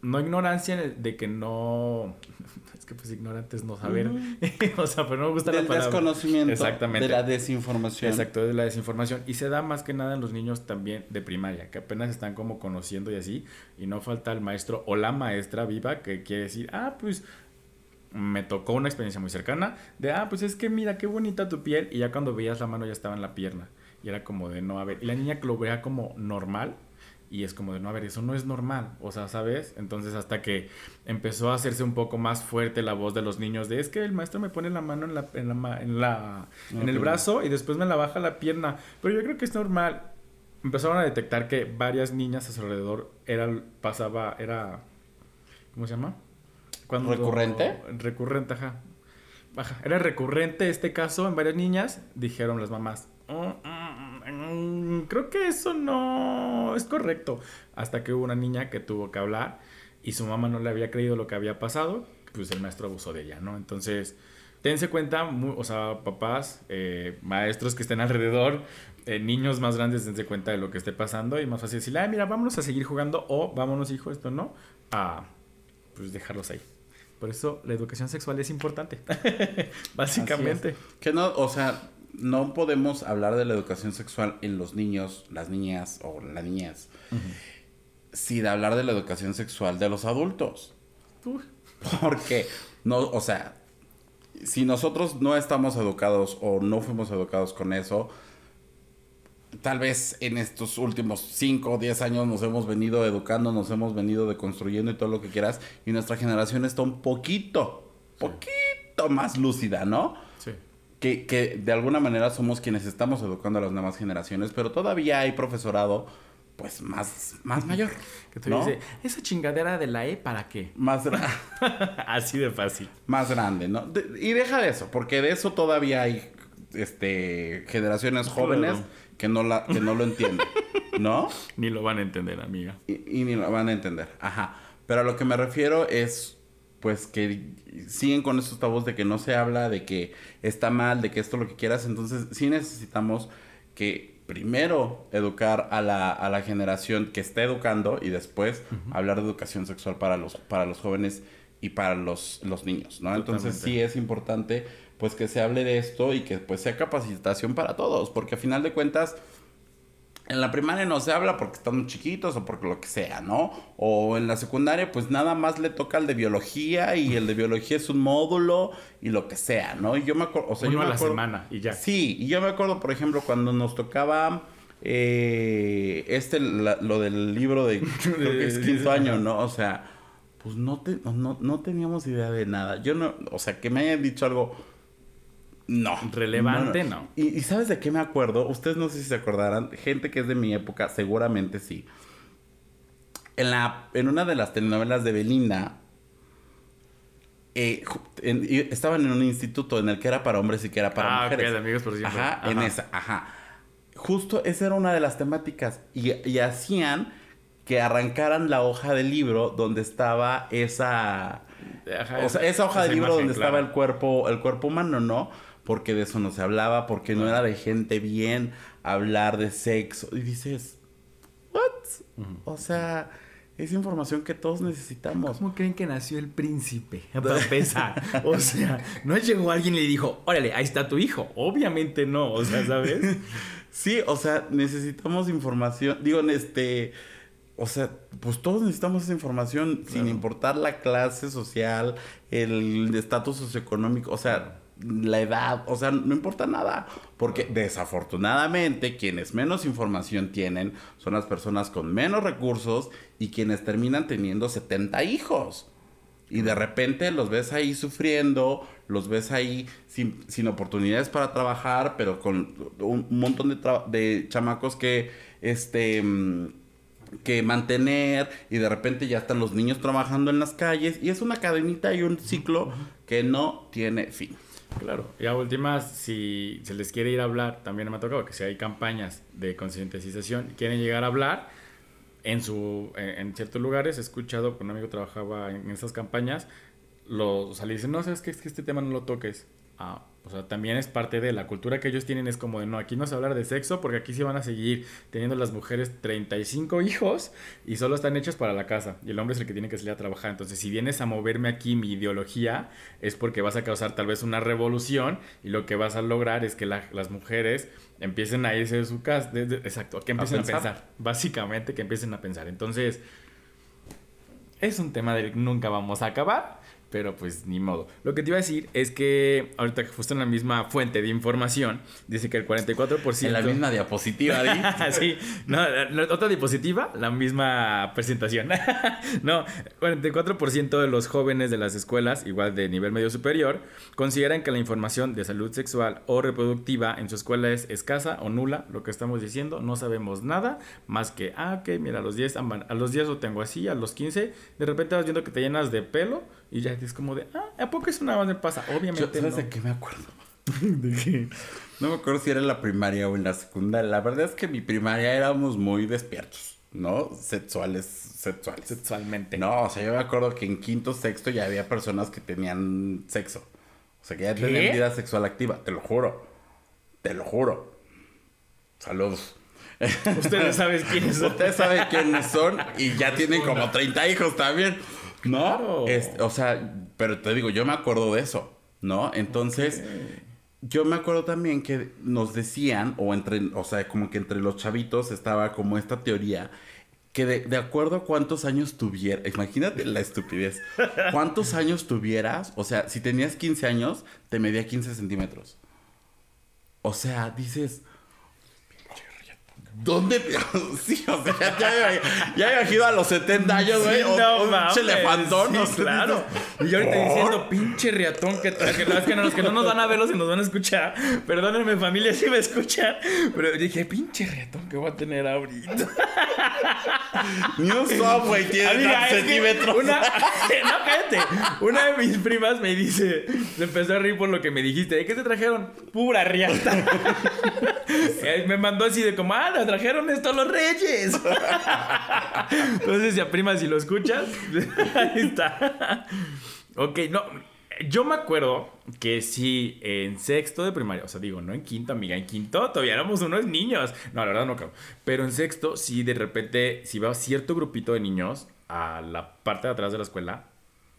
No ignorancia de que no... Es que pues ignorantes no saber. o sea, pero no me gusta Del la palabra. desconocimiento. Exactamente. De la desinformación. Exacto, de la desinformación. Y se da más que nada en los niños también de primaria, que apenas están como conociendo y así. Y no falta el maestro o la maestra viva que quiere decir, ah, pues me tocó una experiencia muy cercana de, ah, pues es que mira qué bonita tu piel. Y ya cuando veías la mano ya estaba en la pierna. Y era como de no, a ver. Y la niña que lo vea como normal. Y es como de no, a ver, eso no es normal. O sea, ¿sabes? Entonces hasta que empezó a hacerse un poco más fuerte la voz de los niños de, es que el maestro me pone la mano en la, en la, en la, en el brazo y después me la baja la pierna. Pero yo creo que es normal. Empezaron a detectar que varias niñas a su alrededor era, pasaba, era, ¿cómo se llama? Cuando- ¿Recurrente? Recurrente, ajá. Ajá, Era recurrente este caso en varias niñas, dijeron las mamás. "Mm, mm, mm, creo que eso no es correcto. Hasta que hubo una niña que tuvo que hablar y su mamá no le había creído lo que había pasado, pues el maestro abusó de ella, ¿no? Entonces, tense cuenta, o sea, papás, eh, maestros que estén alrededor, eh, niños más grandes, dense cuenta de lo que esté pasando y más fácil decirle, ay, mira, vámonos a seguir jugando o vámonos, hijo, esto no, a pues dejarlos ahí. Por eso la educación sexual es importante, básicamente. Es. Que no, o sea, no podemos hablar de la educación sexual en los niños, las niñas o las niñas, sin hablar de la educación sexual de los adultos. Porque, no, o sea, si nosotros no estamos educados o no fuimos educados con eso, tal vez en estos últimos 5 o 10 años nos hemos venido educando, nos hemos venido deconstruyendo y todo lo que quieras, y nuestra generación está un poquito, poquito más lúcida, ¿no? Que, que de alguna manera somos quienes estamos educando a las nuevas generaciones, pero todavía hay profesorado, pues, más, más mayor. Que te ¿no? dice, esa chingadera de la E, ¿para qué? Más, gra- Así de fácil. más grande, ¿no? De- y deja de eso, porque de eso todavía hay este, generaciones jóvenes Claro. que, no la, que no lo entienden, ¿no? Ni lo van a entender, amiga. Y, y ni lo van a entender. Ajá. Pero a lo que me refiero es, pues, que siguen con estos tabús de que no se habla, de que está mal, de que esto lo que quieras. Entonces, sí necesitamos que primero educar a la, a la generación que está educando y después hablar de educación sexual para los, para los jóvenes y para los, los niños, ¿no? Entonces, sí es importante, pues, que se hable de esto y que, pues, sea capacitación para todos. Porque a final de cuentas... En la primaria no se habla porque están chiquitos o porque lo que sea, ¿no? O en la secundaria pues nada más le toca el de biología y el de biología es un módulo y lo que sea, ¿no? Y yo me acuerdo, o sea, yo me a la acuerdo- semana y ya. Sí, y yo me acuerdo, por ejemplo, cuando nos tocaba eh, este, la- lo del libro de, creo que es quinto año, ¿no? O sea, pues no, te- no, no teníamos idea de nada. Yo no, o sea, que me hayan dicho algo, no. Relevante, no. Y, y ¿sabes de qué me acuerdo? Ustedes no sé si se acordarán, gente que es de mi época, seguramente sí. En, la, en una de las telenovelas de Belinda, eh, en- estaban en un instituto en el que era para hombres y que era para ah, mujeres. de amigos por siempre. Ajá, en esa, ajá. Justo esa era una de las temáticas. Y, y hacían que arrancaran la hoja del libro donde estaba esa... Ajá, O sea, esa hoja de libro donde claro. estaba el cuerpo, el cuerpo humano, ¿no? Porque de eso no se hablaba, porque no era de gente bien hablar de sexo. Y dices, ¿what? O sea, es información que todos necesitamos. ¿Cómo creen que nació el príncipe? Para empezar. O sea, no llegó alguien y le dijo, órale, ahí está tu hijo. Obviamente no, o sea, ¿sabes? Sí, o sea, necesitamos información. Digo, este. O sea, pues todos necesitamos esa información sin importar la clase social, el estatus socioeconómico, o sea, la edad, o sea, no importa nada. Porque desafortunadamente quienes menos información tienen son las personas con menos recursos y quienes terminan teniendo 70 hijos. Y de repente los ves ahí sufriendo, los ves ahí sin, sin oportunidades para trabajar, pero con un montón de, chamacos que, este, mm, que mantener y de repente ya están los niños trabajando en las calles y es una cadenita y un ciclo que no tiene fin. Claro. Y a últimas, si se les quiere ir a hablar, también me ha tocado que si hay campañas de concientización, quieren llegar a hablar en su en, ciertos lugares, he escuchado un amigo trabajaba en esas campañas, lo, o sea, le dicen, no, sabes que es que este tema no lo toques. Ah, o sea, también es parte de la cultura que ellos tienen, es como de, no, aquí no se a hablar de sexo porque aquí sí van a seguir teniendo las mujeres 35 hijos y solo están hechos para la casa y el hombre es el que tiene que salir a trabajar. Entonces, si vienes a moverme aquí mi ideología, es porque vas a causar tal vez una revolución y lo que vas a lograr es que la- las mujeres empiecen a irse de su casa, de- de- exacto, que empiecen a pensar. pensar. básicamente que empiecen a pensar. Entonces, es un tema del que nunca vamos a acabar, pero pues ni modo. Lo que te iba a decir es que ahorita justo en la misma fuente de información dice que el 44%... En la misma diapositiva, Di. sí, no, otra diapositiva, la misma presentación. no, 44% de los jóvenes de las escuelas, igual de nivel medio superior, consideran que la información de salud sexual o reproductiva en su escuela es escasa o nula, lo que estamos diciendo, no sabemos nada más que, ah, ok, mira, a los 10, aman- a los 10 lo tengo así, a los 15, de repente vas viendo que te llenas de pelo y ya es como de, ah, ¿a poco nada más me pasa? Yo, Obviamente ¿Sabes no. de qué me acuerdo? No me acuerdo si era en la primaria o en la secundaria. La verdad es que en mi primaria éramos muy despiertos, ¿no? Sexuales, sexuales. Sexualmente. No, o sea, yo me acuerdo que en quinto, sexto ya había personas que tenían sexo. O sea, que ya ¿Qué? tenían vida sexual activa. Te lo juro. Te lo juro. Saludos. Ustedes saben quiénes son. Ustedes saben quiénes son y ya tienen como 30 hijos también. ¿No? Claro. Este, o sea, pero te digo, yo me acuerdo de eso, ¿no? Entonces, yo me acuerdo también que nos decían, o entre, o sea, como que entre los chavitos estaba como esta teoría que de, de acuerdo a cuántos años tuvieras, imagínate la estupidez, cuántos años tuvieras, o sea, si tenías 15 años, te medía 15 centímetros. O sea, dices, ¿dónde? sí, o sea, ya, ya, ya había ido a los 70 años, güey. o- no un mames, elefantón, sí, claro. Y yo ahorita diciendo, pinche riatón que traje. No, es que no, los que no nos van a ver, los que nos van a escuchar. Perdónenme, familia, si me escuchan. Pero dije, pinche riatón que voy a tener ahorita. Ni un tiene Amiga, que centímetros. Una, no, cállate. Una de mis primas me dice, se empezó a reír por lo que me dijiste. ¿De qué te trajeron? Pura riata. Me mandó así de como, ah, trajeron esto los reyes. Entonces, ya prima, si lo escuchas, ahí está. Ok, no. Yo me acuerdo que sí, en sexto de primaria, o sea, digo, no en quinto, amiga, en quinto todavía éramos unos niños. No, la verdad no creo. Pero en sexto, sí, de repente, si iba cierto grupito de niños a la parte de atrás de la escuela.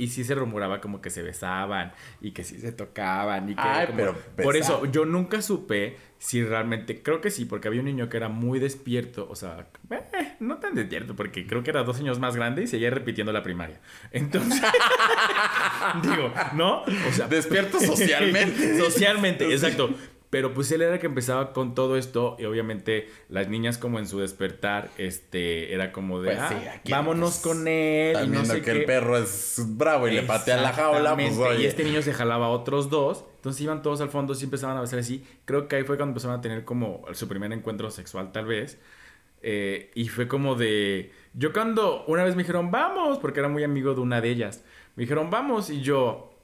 Y sí se rumoraba como que se besaban y que sí se tocaban y que Ay, como- pero por eso yo nunca supe si realmente creo que sí porque había un niño que era muy despierto o sea eh, no tan despierto porque creo que era dos años más grande y seguía repitiendo la primaria. Entonces digo no o sea Despierto socialmente. socialmente exacto pero pues él era el que empezaba con todo esto y obviamente las niñas como en su despertar este era como de Pues ah, sí, aquí, vámonos pues, con él y no sé que qué el perro es bravo y le patea la jaula, pues oye. Y este niño se jalaba a otros dos. Entonces iban todos al fondo, sí empezaban a besar así. Creo que ahí fue cuando empezaron a tener como su primer encuentro sexual, tal vez. Eh, y fue como de. Yo cuando una vez me dijeron, vamos, porque era muy amigo de una de ellas. Me dijeron, vamos, y yo.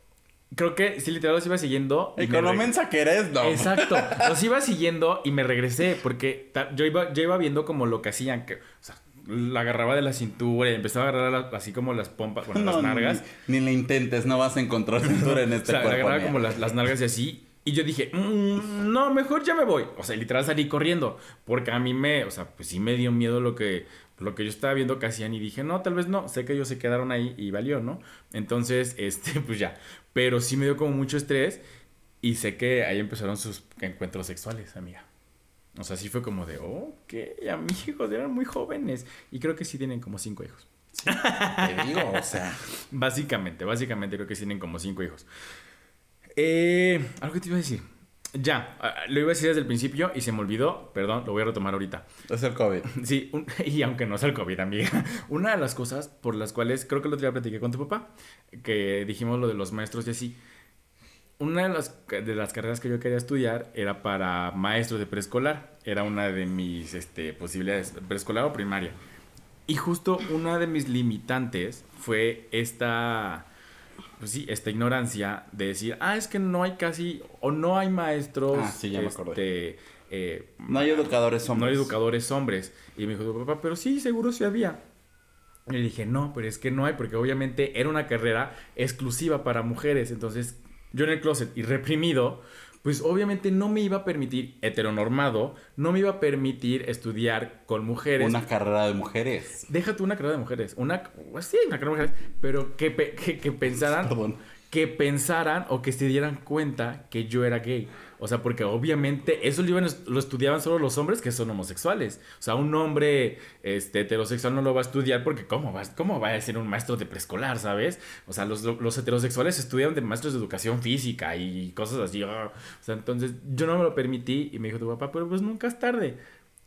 Creo que sí, literal los iba siguiendo. Y con lo mensa que eres, no. Exacto. Los iba siguiendo y me regresé porque yo iba, yo iba viendo como lo que hacían. Que, o sea, la agarraba de la cintura y empezaba a agarrar la- así como las pompas, bueno, las nalgas. Ni, ni le intentes, no vas a encontrar cintura en O este sea, le cuerpo. agarraba como las, las nalgas y así. Y yo dije, "Mm, no, mejor ya me voy. O sea, literal salí corriendo. Porque a mí me, o sea, pues sí me dio miedo lo que, lo que yo estaba viendo que hacían. Y dije, no, tal vez no. Sé que ellos se quedaron ahí y valió, ¿no? Entonces, este, pues ya. Pero sí me dio como mucho estrés. Y sé que ahí empezaron sus encuentros sexuales, amiga. O sea, sí fue como de, oh, ok, amigos, eran muy jóvenes. Y creo que sí tienen como cinco hijos. Te digo, o sea. Básicamente, básicamente creo que tienen como cinco hijos. Eh, algo que te iba a decir. Ya, ah, lo iba a decir desde el principio y se me olvidó. Perdón, lo voy a retomar ahorita. Es el COVID. Sí, un- y aunque no sea el COVID, amiga. Una de las cosas por las cuales creo que el otro día platiqué con tu papá, que dijimos lo de los maestros y así. Una de las, de las carreras que yo quería estudiar era para maestros de preescolar. Era una de mis este, posibilidades, preescolar o primaria. Y justo una de mis limitantes fue esta, pues sí, esta ignorancia de decir, ah, es que no hay casi, o no hay maestros, Ah, sí, ya me acordé. este, eh, No hay educadores no hombres. hay educadores hombres. Y me dijo, papá, pero sí, seguro sí había. Y le dije, no, pero es que no hay, porque obviamente era una carrera exclusiva para mujeres. Entonces, yo en el closet y reprimido, pues obviamente no me iba a permitir, heteronormado, no me iba a permitir estudiar con mujeres. Una carrera de mujeres. Déjate una carrera de mujeres. Una, pues sí, una carrera de mujeres, pero que, que, que pensaran Perdón. que pensaran o que se dieran cuenta que yo era gay. O sea, porque obviamente eso lo, iban, lo estudiaban solo los hombres que son homosexuales. O sea, un hombre este, heterosexual no lo va a estudiar porque ¿cómo va, cómo va a ser un maestro de preescolar, sabes? O sea, los, los heterosexuales estudian de maestros de educación física y cosas así. ah. O sea, entonces yo no me lo permití y me dijo tu papá, pero pues nunca es tarde.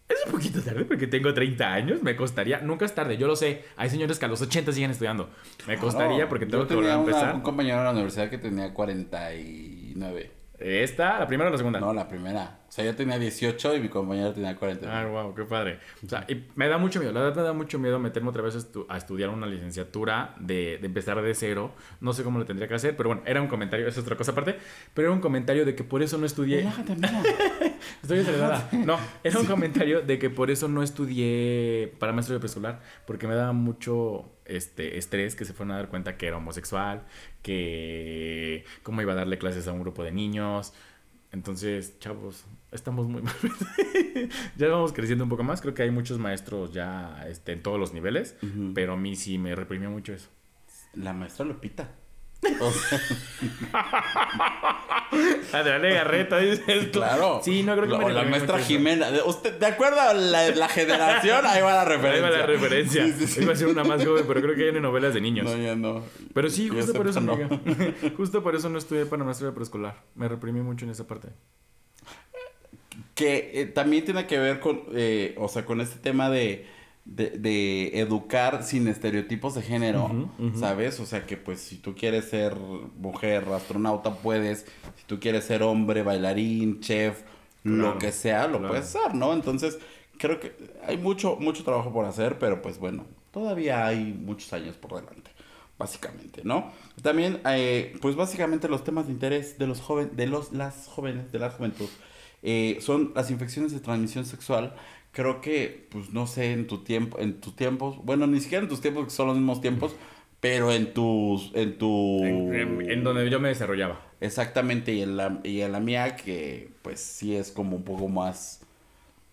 Es un poquito tarde porque tengo 30 años, me costaría. Nunca es tarde, yo lo sé. Hay señores que a los 80 siguen estudiando. Me costaría Claro. porque Yo tengo que volver a tenía una- empezar. un compañero de la universidad que tenía 49. ¿Esta? ¿La primera o la segunda? No, la primera. O sea, yo tenía 18 y mi compañero tenía 49. Ah, wow, qué padre. O sea, y me da mucho miedo, la verdad me da mucho miedo meterme otra vez a, estu- a estudiar una licenciatura, de, de empezar de cero. No sé cómo lo tendría que hacer, pero bueno, era un comentario, eso es otra cosa aparte, pero era un comentario de que por eso no estudié. Relájate, amiga. Estoy acelerada. No, era un comentario de que por eso no estudié para maestro de preescolar, porque me daba mucho este estrés que se fueron a dar cuenta que era homosexual, que cómo iba a darle clases a un grupo de niños. Entonces, chavos, estamos muy mal. ya vamos creciendo un poco más. Creo que hay muchos maestros ya este, en todos los niveles, pero a mí sí me reprimió mucho eso. La maestra Lupita. O sea, Adriana Garreta, dices claro. Sí, no creo que O la maestra. Jimena. De, usted, ¿De acuerdo a la, la generación? Ahí va la Ahí referencia. va la referencia. Sí, sí, sí. Iba a ser una más joven, pero creo que no hay novelas de niños. No, ya no. Pero sí, justo por eso, amiga. justo por eso no estudié para maestro de preescolar. Me reprimí mucho en esa parte. Que eh, también tiene que ver con, eh, o sea, con este tema de, de, de educar sin estereotipos de género. ¿sabes? O sea, que pues si tú quieres ser mujer, astronauta, puedes. Si tú quieres ser hombre, bailarín, chef, lo que sea, lo claro. puedes ser, ¿no? Entonces, creo que hay mucho, mucho trabajo por hacer, pero pues bueno, todavía hay muchos años por delante. Básicamente, ¿no? También, eh, pues básicamente los temas de interés de los jóvenes, de los, las jóvenes, de la juventud, eh, son las infecciones de transmisión sexual. Creo que, pues no sé, en tu tiempo, en tus tiempos, bueno, ni siquiera en tus tiempos, que son los mismos tiempos, pero en tus, en tu... En, en- en donde yo me desarrollaba. Exactamente, y en la, y en la mía, que pues sí es como un poco más,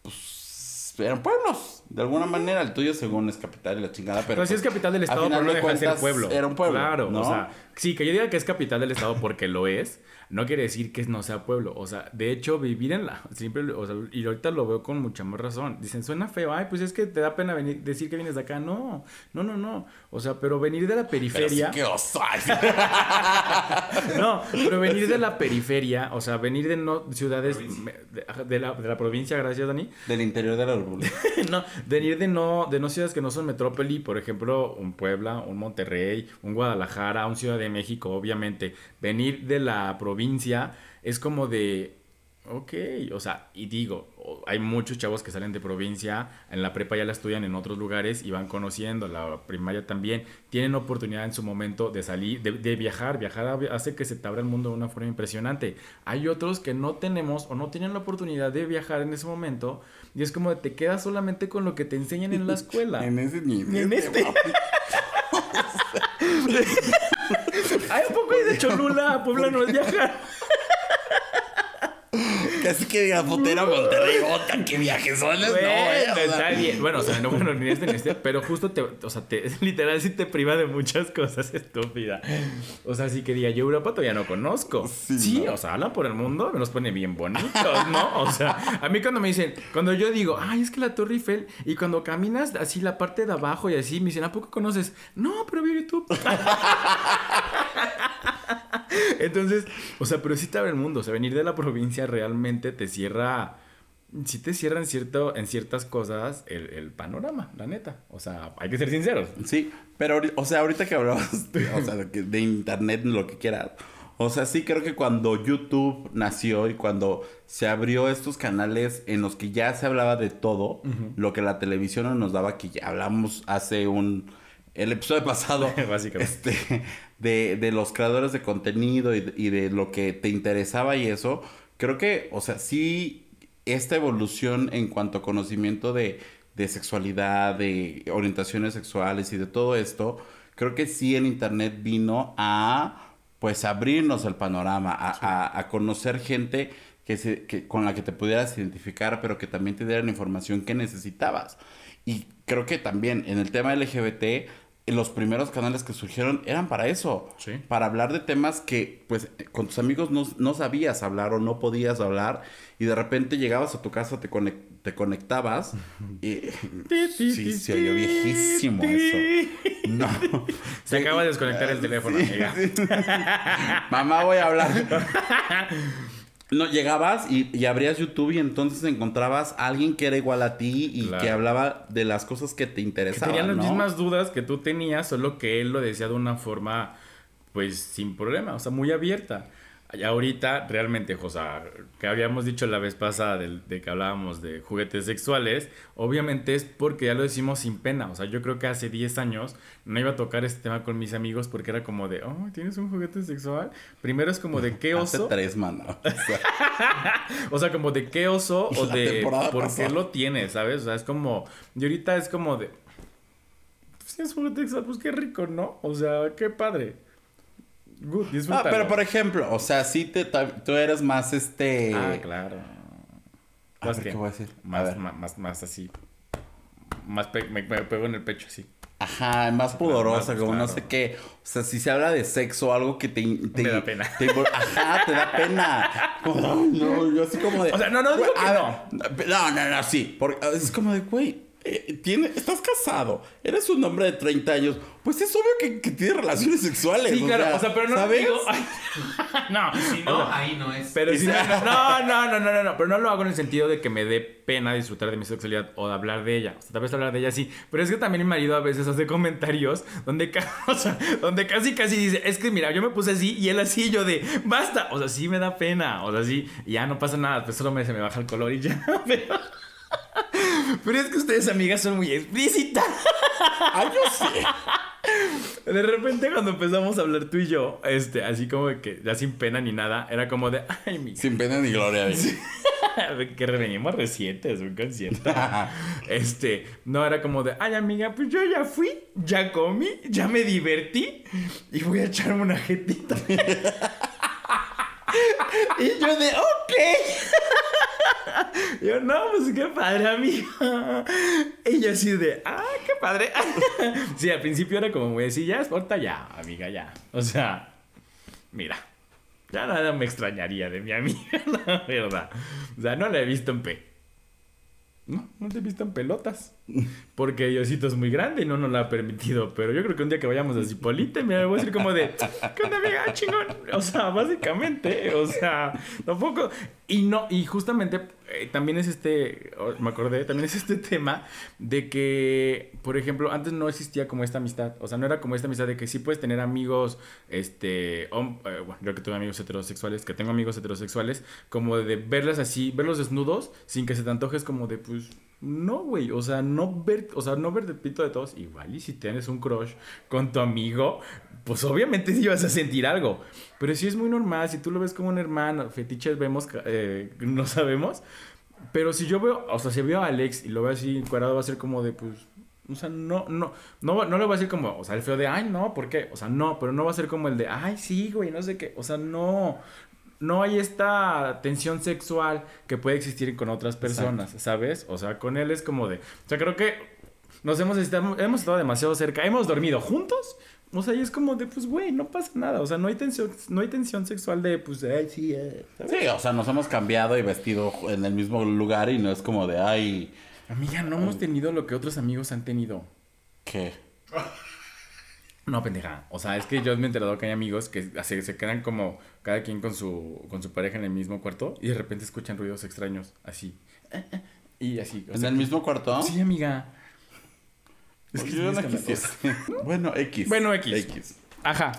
pues, eran pueblos, de alguna manera, el tuyo según es capital y la chingada, pero... Pero sí es pues, capital del estado, pero no de deja de ser cuentas, pueblo. Era un pueblo, Claro, ¿no? o sea, sí, que yo diga que es capital del estado porque lo es, no quiere decir que no sea pueblo. O sea, de hecho, vivir en la. Siempre, o sea, y ahorita lo veo con mucha más razón. Dicen, suena feo, ay, pues es que te da pena venir, decir que vienes de acá. No, no, no, no. O sea, pero venir de la Pero sí periferia. que. No, pero venir de la periferia, o sea, venir de no ciudades de la, de la provincia, gracias Dani. Del interior de la República. no, venir de no, de no ciudades que no son metrópoli, por ejemplo, un Puebla, un Monterrey, un Guadalajara, un Ciudad de México, obviamente. Venir de la provincia es como de Ok, o sea, y digo, hay muchos chavos que salen de provincia, en la prepa ya la estudian en otros lugares y van conociendo, la primaria también, tienen oportunidad en su momento de salir, de, viajar, viajar hace que se te abra el mundo de una forma impresionante. Hay otros que no tenemos o no tienen la oportunidad de viajar en ese momento y es como te quedas solamente con lo que te enseñan en la escuela. en ese nivel. En este. hay un poco de Cholula Puebla no es viajar. Casi que diga Fotero Monterrey, otra que viajes solos. no, eh, está bien. Bueno, o sea, no, bueno, ni este ni este, pero justo te, o sea, te, literal sí te priva de muchas cosas estúpida. O sea, sí que diga, yo Europa todavía no conozco. Sí, o sea, habla por el mundo, me los pone bien bonitos, ¿no? O sea, a mí cuando me dicen, cuando yo digo, ay, es que la Torre Eiffel, y cuando caminas así la parte de abajo y así, me dicen, ¿a poco conoces? No, pero vi YouTube. Entonces, o sea, pero sí te abre el mundo. O sea, venir de la provincia realmente te cierra. Sí te cierra en, cierto, en ciertas cosas el, panorama, la neta. O sea, hay que ser sinceros. Sí, pero, o sea, ahorita que hablabas de, o sea, de, internet, lo que quieras. O sea, sí creo que cuando YouTube nació y cuando se abrió estos canales en los que ya se hablaba de todo, lo que la televisión no nos daba, que ya hablamos hace un... El episodio pasado, Básicamente. Este, de, de los creadores de contenido y de, lo que te interesaba y eso, creo que, o sea, sí, esta evolución en cuanto a conocimiento de, de sexualidad, de orientaciones sexuales y de todo esto, creo que sí el Internet vino a, pues, abrirnos el panorama, a, a, conocer gente que se, que, con la que te pudieras identificar, pero que también te dieran información que necesitabas. Y creo que también en el tema LGBT los primeros canales que surgieron eran para eso. Para hablar de temas que, pues, con tus amigos no, sabías hablar o no podías hablar. Y de repente llegabas a tu casa, te, te conectabas. y. sí, se oyó viejísimo eso. No. Se acaba de desconectar el teléfono, Mamá, voy a hablar. No, llegabas y, abrías YouTube y entonces encontrabas a alguien que era igual a ti y que hablaba de las cosas que te interesaban. Que tenían las mismas dudas que tú tenías, solo que él lo decía de una forma, pues sin problema, o sea, muy abierta. Y ahorita, realmente, José, que habíamos dicho la vez pasada de, que hablábamos de juguetes sexuales, obviamente es porque ya lo decimos sin pena. O sea, yo creo que hace 10 años no iba a tocar este tema con mis amigos porque era como de, oh, ¿tienes un juguete sexual? Primero es como de qué oso. Hace tres, mano. O sea, como de qué oso o de por qué lo tienes, ¿sabes? O sea, es como, y ahorita es como de, pues tienes juguete sexual, pues qué rico, ¿no? O sea, qué padre. Ah, pero por ejemplo, o sea, sí te, tú eres más este. Ah, claro. ¿Qué voy a decir? Más, más, más, así. Más me, pego en el pecho así. Ajá, más pudorosa, como no sé qué. O sea, si se habla de sexo, algo que te. te me da pena. ajá, te da pena. no, yo así como de. O sea, no, no, digo que no. No, no, no, sí. Porque es como de, güey, eh, tiene, estás casado, eres un hombre de 30 años, pues es obvio que, que tienes relaciones sexuales. Sí, claro, o sea, pero no ¿sabes? digo. no. Si no, ahí no es. Pero si no, no, no, no, no, no, pero no lo hago en el sentido de que me dé pena disfrutar de mi sexualidad o de hablar de ella. O sea, tal vez hablar de ella sí, pero es que también mi marido a veces hace comentarios donde, o sea, donde casi casi dice, es que mira, yo me puse así y él así, yo de, basta. O sea, sí me da pena, o sea, sí, ya no pasa nada, pues solo me, se me baja el color y ya, pero... Pero es que ustedes, amigas, son muy explícitas. Ay, yo sé. De repente, cuando empezamos a hablar tú y yo, este, así como que ya sin pena ni nada, era como de, ay, mi. Sin pena ni gloria. que revenimos recientes, un concierto. este, no, era como de, ay, amiga, pues yo ya fui, ya comí, ya me divertí y voy a echarme una jetita. y yo de, ok. Yo, no, pues qué padre, amiga. Y yo así de, ah, qué padre. Sí, al principio era como muy así, ya, exporta ya, amiga, ya. O sea, mira, ya nada me extrañaría de mi amiga, la verdad. O sea, no la he visto en P. No, no te he visto en pelotas. Porque Diosito es muy grande y no nos lo ha permitido. Pero yo creo que un día que vayamos a Cipolite, me voy a decir como de, ¿qué onda, amiga? Chingón. O sea, básicamente, o sea, tampoco. Y no, y justamente eh, también es este, oh, me acordé, también es este tema de que, por ejemplo, antes no existía como esta amistad. O sea, no era como esta amistad de que sí puedes tener amigos, este, eh, bueno, yo que tengo amigos heterosexuales, que tengo amigos heterosexuales, como de verlas así, verlos desnudos, sin que se te antojes como de, pues, no, güey, o sea, no ver, o sea, no ver el pito de todos. Igual y si tienes un crush con tu amigo, pues obviamente sí vas a sentir algo. Pero sí es muy normal, si tú lo ves como un hermano, fetiches vemos, eh, no sabemos. Pero si yo veo, o sea, si veo a Alex y lo veo así encuadrado, va a ser como de, pues, o sea, no, no, no, no le va a decir como, o sea, el feo de, ay, no, ¿por qué? O sea, no, pero no va a ser como el de, ay, sí, güey, no sé qué. O sea, no, no hay esta tensión sexual que puede existir con otras personas, ¿sabes? O sea, con él es como de, o sea, creo que nos hemos estado, hemos estado demasiado cerca, hemos dormido juntos. O sea, y es como de, pues, güey, no pasa nada. O sea, no hay tensión, no hay tensión sexual de, pues, ay, sí, eh, ¿sabes? Sí, o sea, nos hemos cambiado y vestido en el mismo lugar y no es como de, ay, Amiga, no hemos tenido lo que otros amigos han tenido. ¿qué? No, pendeja. O sea, es que yo me he enterado que hay amigos que se, se quedan como cada quien con su, con su pareja en el mismo cuarto y de repente escuchan ruidos extraños, así. Y así. o ¿En sea, el mismo cuarto? Sí, amiga. Es que yo no bueno, X. Bueno, X. Ajá.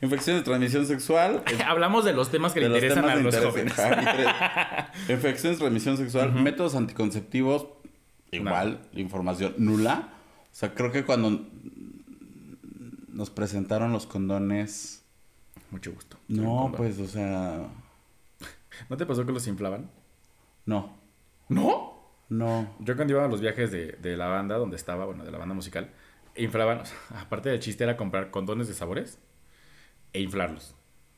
Infección de transmisión sexual. Hablamos de los temas que le interesan a los jóvenes. Infecciones de transmisión sexual, métodos anticonceptivos, igual, información nula. O sea, creo que cuando nos presentaron los condones. Mucho gusto. No, pues, o sea. ¿No te pasó que los inflaban? No. ¿No? No. Yo cuando iba a los viajes de, de la banda, donde estaba, bueno, de la banda musical, inflaban, o sea, aparte del chiste era comprar condones de sabores e inflarlos.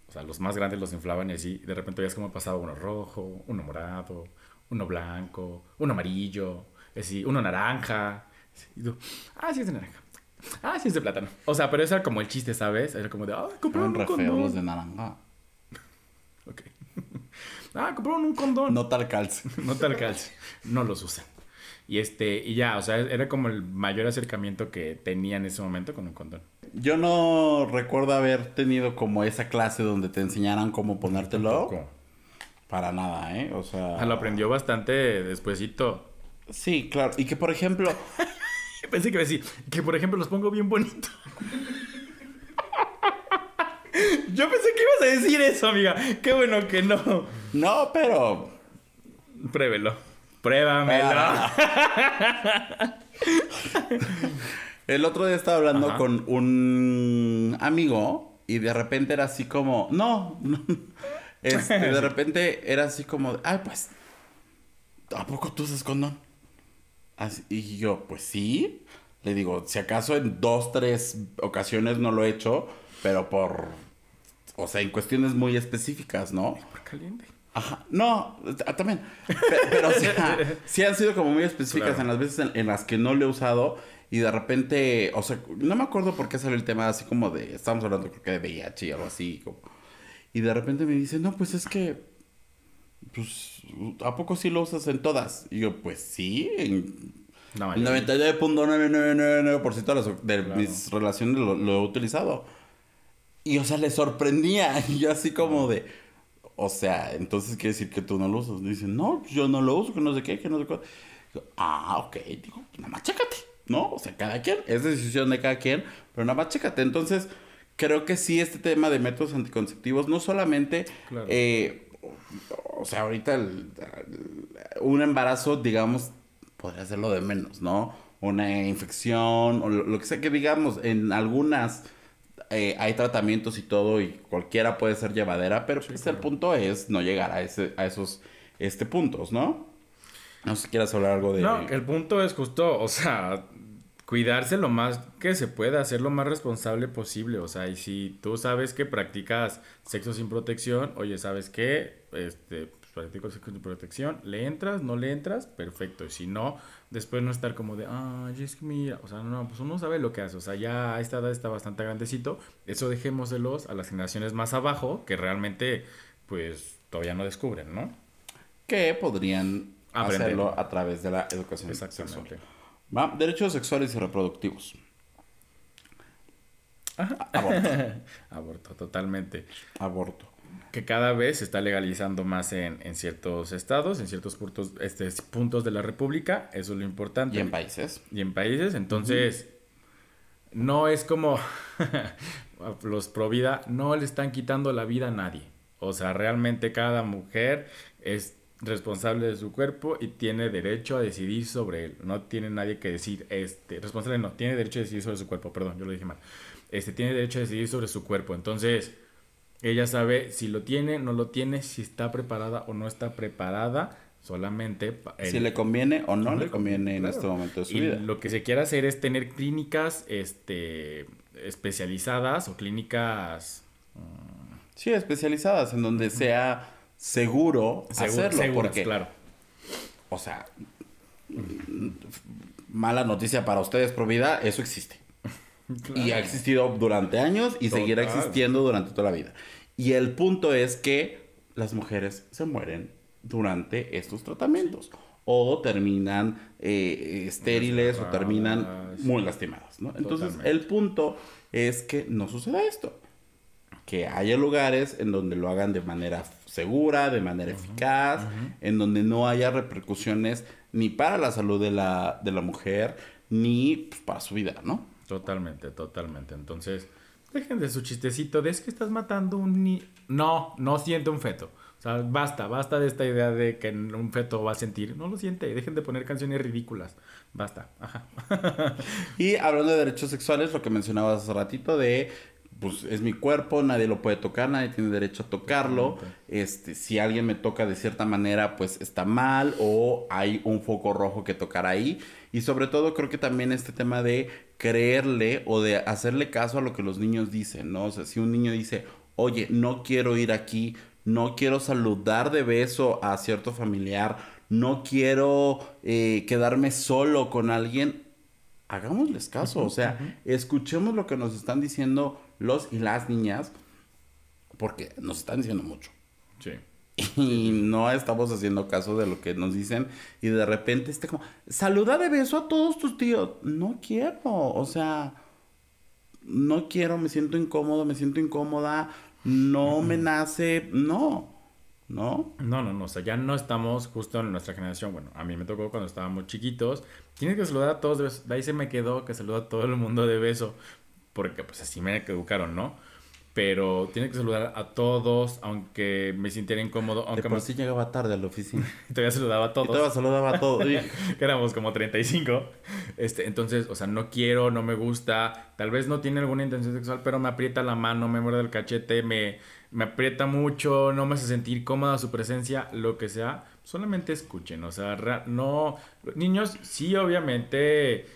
O sea, los más grandes los inflaban y así, de repente veías cómo pasaba uno rojo, uno morado, uno blanco, uno amarillo, así, uno naranja. Y tú, ah, sí es de naranja. Ah, sí es de plátano. O sea, pero eso era como el chiste, ¿sabes? Era como de, ah, compraron un condón. los de naranja. Ok. ah, compraron un condón. No tal calce. No tal calce. No los usan. Y este, y ya, o sea, era como el mayor acercamiento que tenía en ese momento con un condón. Yo no recuerdo haber tenido como esa clase donde te enseñaran cómo ponértelo. Tampoco. Para nada, ¿eh? O sea. Ah, Lo aprendió bastante despuesito. Sí, claro. Y que por ejemplo. Pensé que iba a decir que, por ejemplo, los pongo bien bonito. Yo pensé que ibas a decir eso, amiga. Qué bueno que no. No, pero. Pruébelo. Pruébamelo. El otro día estaba hablando Ajá. con un amigo y de repente era así como, no, no. Este, de repente era así como, ay, pues, ¿a poco tú usas condón? Así- y yo, pues sí. Le digo, si acaso en dos, tres ocasiones no lo he hecho, pero por, o sea, en cuestiones muy específicas, ¿no? Por caliente. Ajá, no, ah, también. Pe- Pero, o sea, sí han sido como muy específicas Claro. en las veces en, en las que no lo he usado y de repente, o sea, no me acuerdo por qué salió el tema así como de, estábamos hablando creo que de VIH y algo así, como, y de repente me dice, no, pues es que, pues, ¿a poco sí lo usas en todas? Y yo, pues sí, en No, el yo- 99.9999% de, las- de Claro. mis relaciones lo, lo he utilizado. Y, o sea, le sorprendía. Y yo así como de... O sea, entonces quiere decir que tú no lo usas. Dicen, no, yo no lo uso, que no sé qué, que no sé qué. Digo, ah, ok. Digo, pues nada más chécate. ¿No? O sea, cada quien. Es decisión de cada quien. Pero nada más chécate. Entonces, creo que sí este tema de métodos anticonceptivos, no solamente... Claro. eh, o sea, ahorita el- el- un embarazo, digamos, podría ser lo de menos, ¿no? Una infección o lo, lo que sea que digamos, en algunas eh, hay tratamientos y todo y cualquiera puede ser llevadera, pero pues el punto es no llegar a, ese, a esos este, puntos, ¿no? No sé si quieras hablar algo de... No, el punto es justo, o sea, cuidarse lo más que se pueda, ser lo más responsable posible. O sea, y si tú sabes que practicas sexo sin protección, oye, ¿sabes qué? Este, pues, practico sexo sin protección, ¿le entras? ¿No le entras? Perfecto. Y si no, después no estar como de, ay, es que mira, o sea, no, pues uno sabe lo que hace. O sea, ya a esta edad está bastante grandecito. Eso dejémoselos a las generaciones más abajo que realmente, pues, todavía no descubren, ¿no? Que podrían Aprender. hacerlo a través de la educación sexual. ¿Va? Derechos sexuales y reproductivos. Aborto. Aborto, totalmente. Aborto. Que cada vez se está legalizando más en, en ciertos estados, en ciertos puntos, este, puntos de la República. Eso es lo importante. Y en países. Y en países. Entonces, no es como los pro vida, no le están quitando la vida a nadie. O sea, realmente cada mujer es responsable de su cuerpo y tiene derecho a decidir sobre él. No tiene nadie que decir, este, responsable no, tiene derecho a decidir sobre su cuerpo, perdón, yo lo dije mal. Este, tiene derecho a decidir sobre su cuerpo. Entonces, ella sabe si lo tiene, no lo tiene, si está preparada o no está preparada, solamente... si le conviene o no, le conviene, en este momento de su y vida. Lo que se quiere hacer es tener clínicas este, especializadas o clínicas... Sí, especializadas, en donde sea seguro, hacerlo. porque, claro. O sea, mala noticia para ustedes, pro vida, eso existe. Y ha existido durante años y seguirá existiendo durante toda la vida. Y el punto es que las mujeres se mueren durante estos tratamientos. O terminan eh, estériles o terminan muy lastimadas. ¿no? Entonces, el punto es que no suceda esto. Que haya lugares en donde lo hagan de manera segura, de manera eficaz, en donde no haya repercusiones ni para la salud de la, de la mujer, ni pues, para su vida, ¿no? Totalmente, totalmente. Entonces, dejen de su chistecito de es que estás matando un ni... No, no siente un feto. O sea, basta, basta de esta idea de que un feto va a sentir. No lo siente. Dejen de poner canciones ridículas. Basta. Ajá. y hablando de derechos sexuales, lo que mencionabas hace ratito de pues es mi cuerpo, nadie lo puede tocar, nadie tiene derecho a tocarlo. Este, si alguien me toca de cierta manera, pues está mal o hay un foco rojo que tocar ahí. Y sobre todo creo que también este tema de creerle o de hacerle caso a lo que los niños dicen, ¿no? O sea, si un niño dice, oye, no quiero ir aquí, no quiero saludar de beso a cierto familiar, no quiero eh, quedarme solo con alguien, hagámosles caso, o sea, escuchemos lo que nos están diciendo los y las niñas, porque nos están diciendo mucho. Sí. Y no estamos haciendo caso de lo que nos dicen. Y de repente este como, saluda de beso a todos tus tíos. No quiero, o sea, no quiero, me siento incómodo, me siento incómoda, no me nace, no. ¿No? No, no, no, o sea, ya no estamos justo en nuestra generación. Bueno, a mí me tocó cuando estábamos chiquitos. Tienes que saludar a todos de beso. De ahí se me quedó que saluda a todo el mundo de beso porque pues así me educaron, ¿no? Pero tiene que saludar a todos, aunque me sintiera incómodo. Aunque de por sí llegaba tarde a la oficina. y todavía saludaba a todos. Y todavía saludaba a todos. que éramos como 35. Este, entonces, o sea, no quiero, no me gusta. Tal vez no tiene alguna intención sexual, pero me aprieta la mano, me muerde el cachete, me, me aprieta mucho, no me hace sentir cómoda su presencia, lo que sea. Solamente escuchen, o sea, no... Niños, sí, obviamente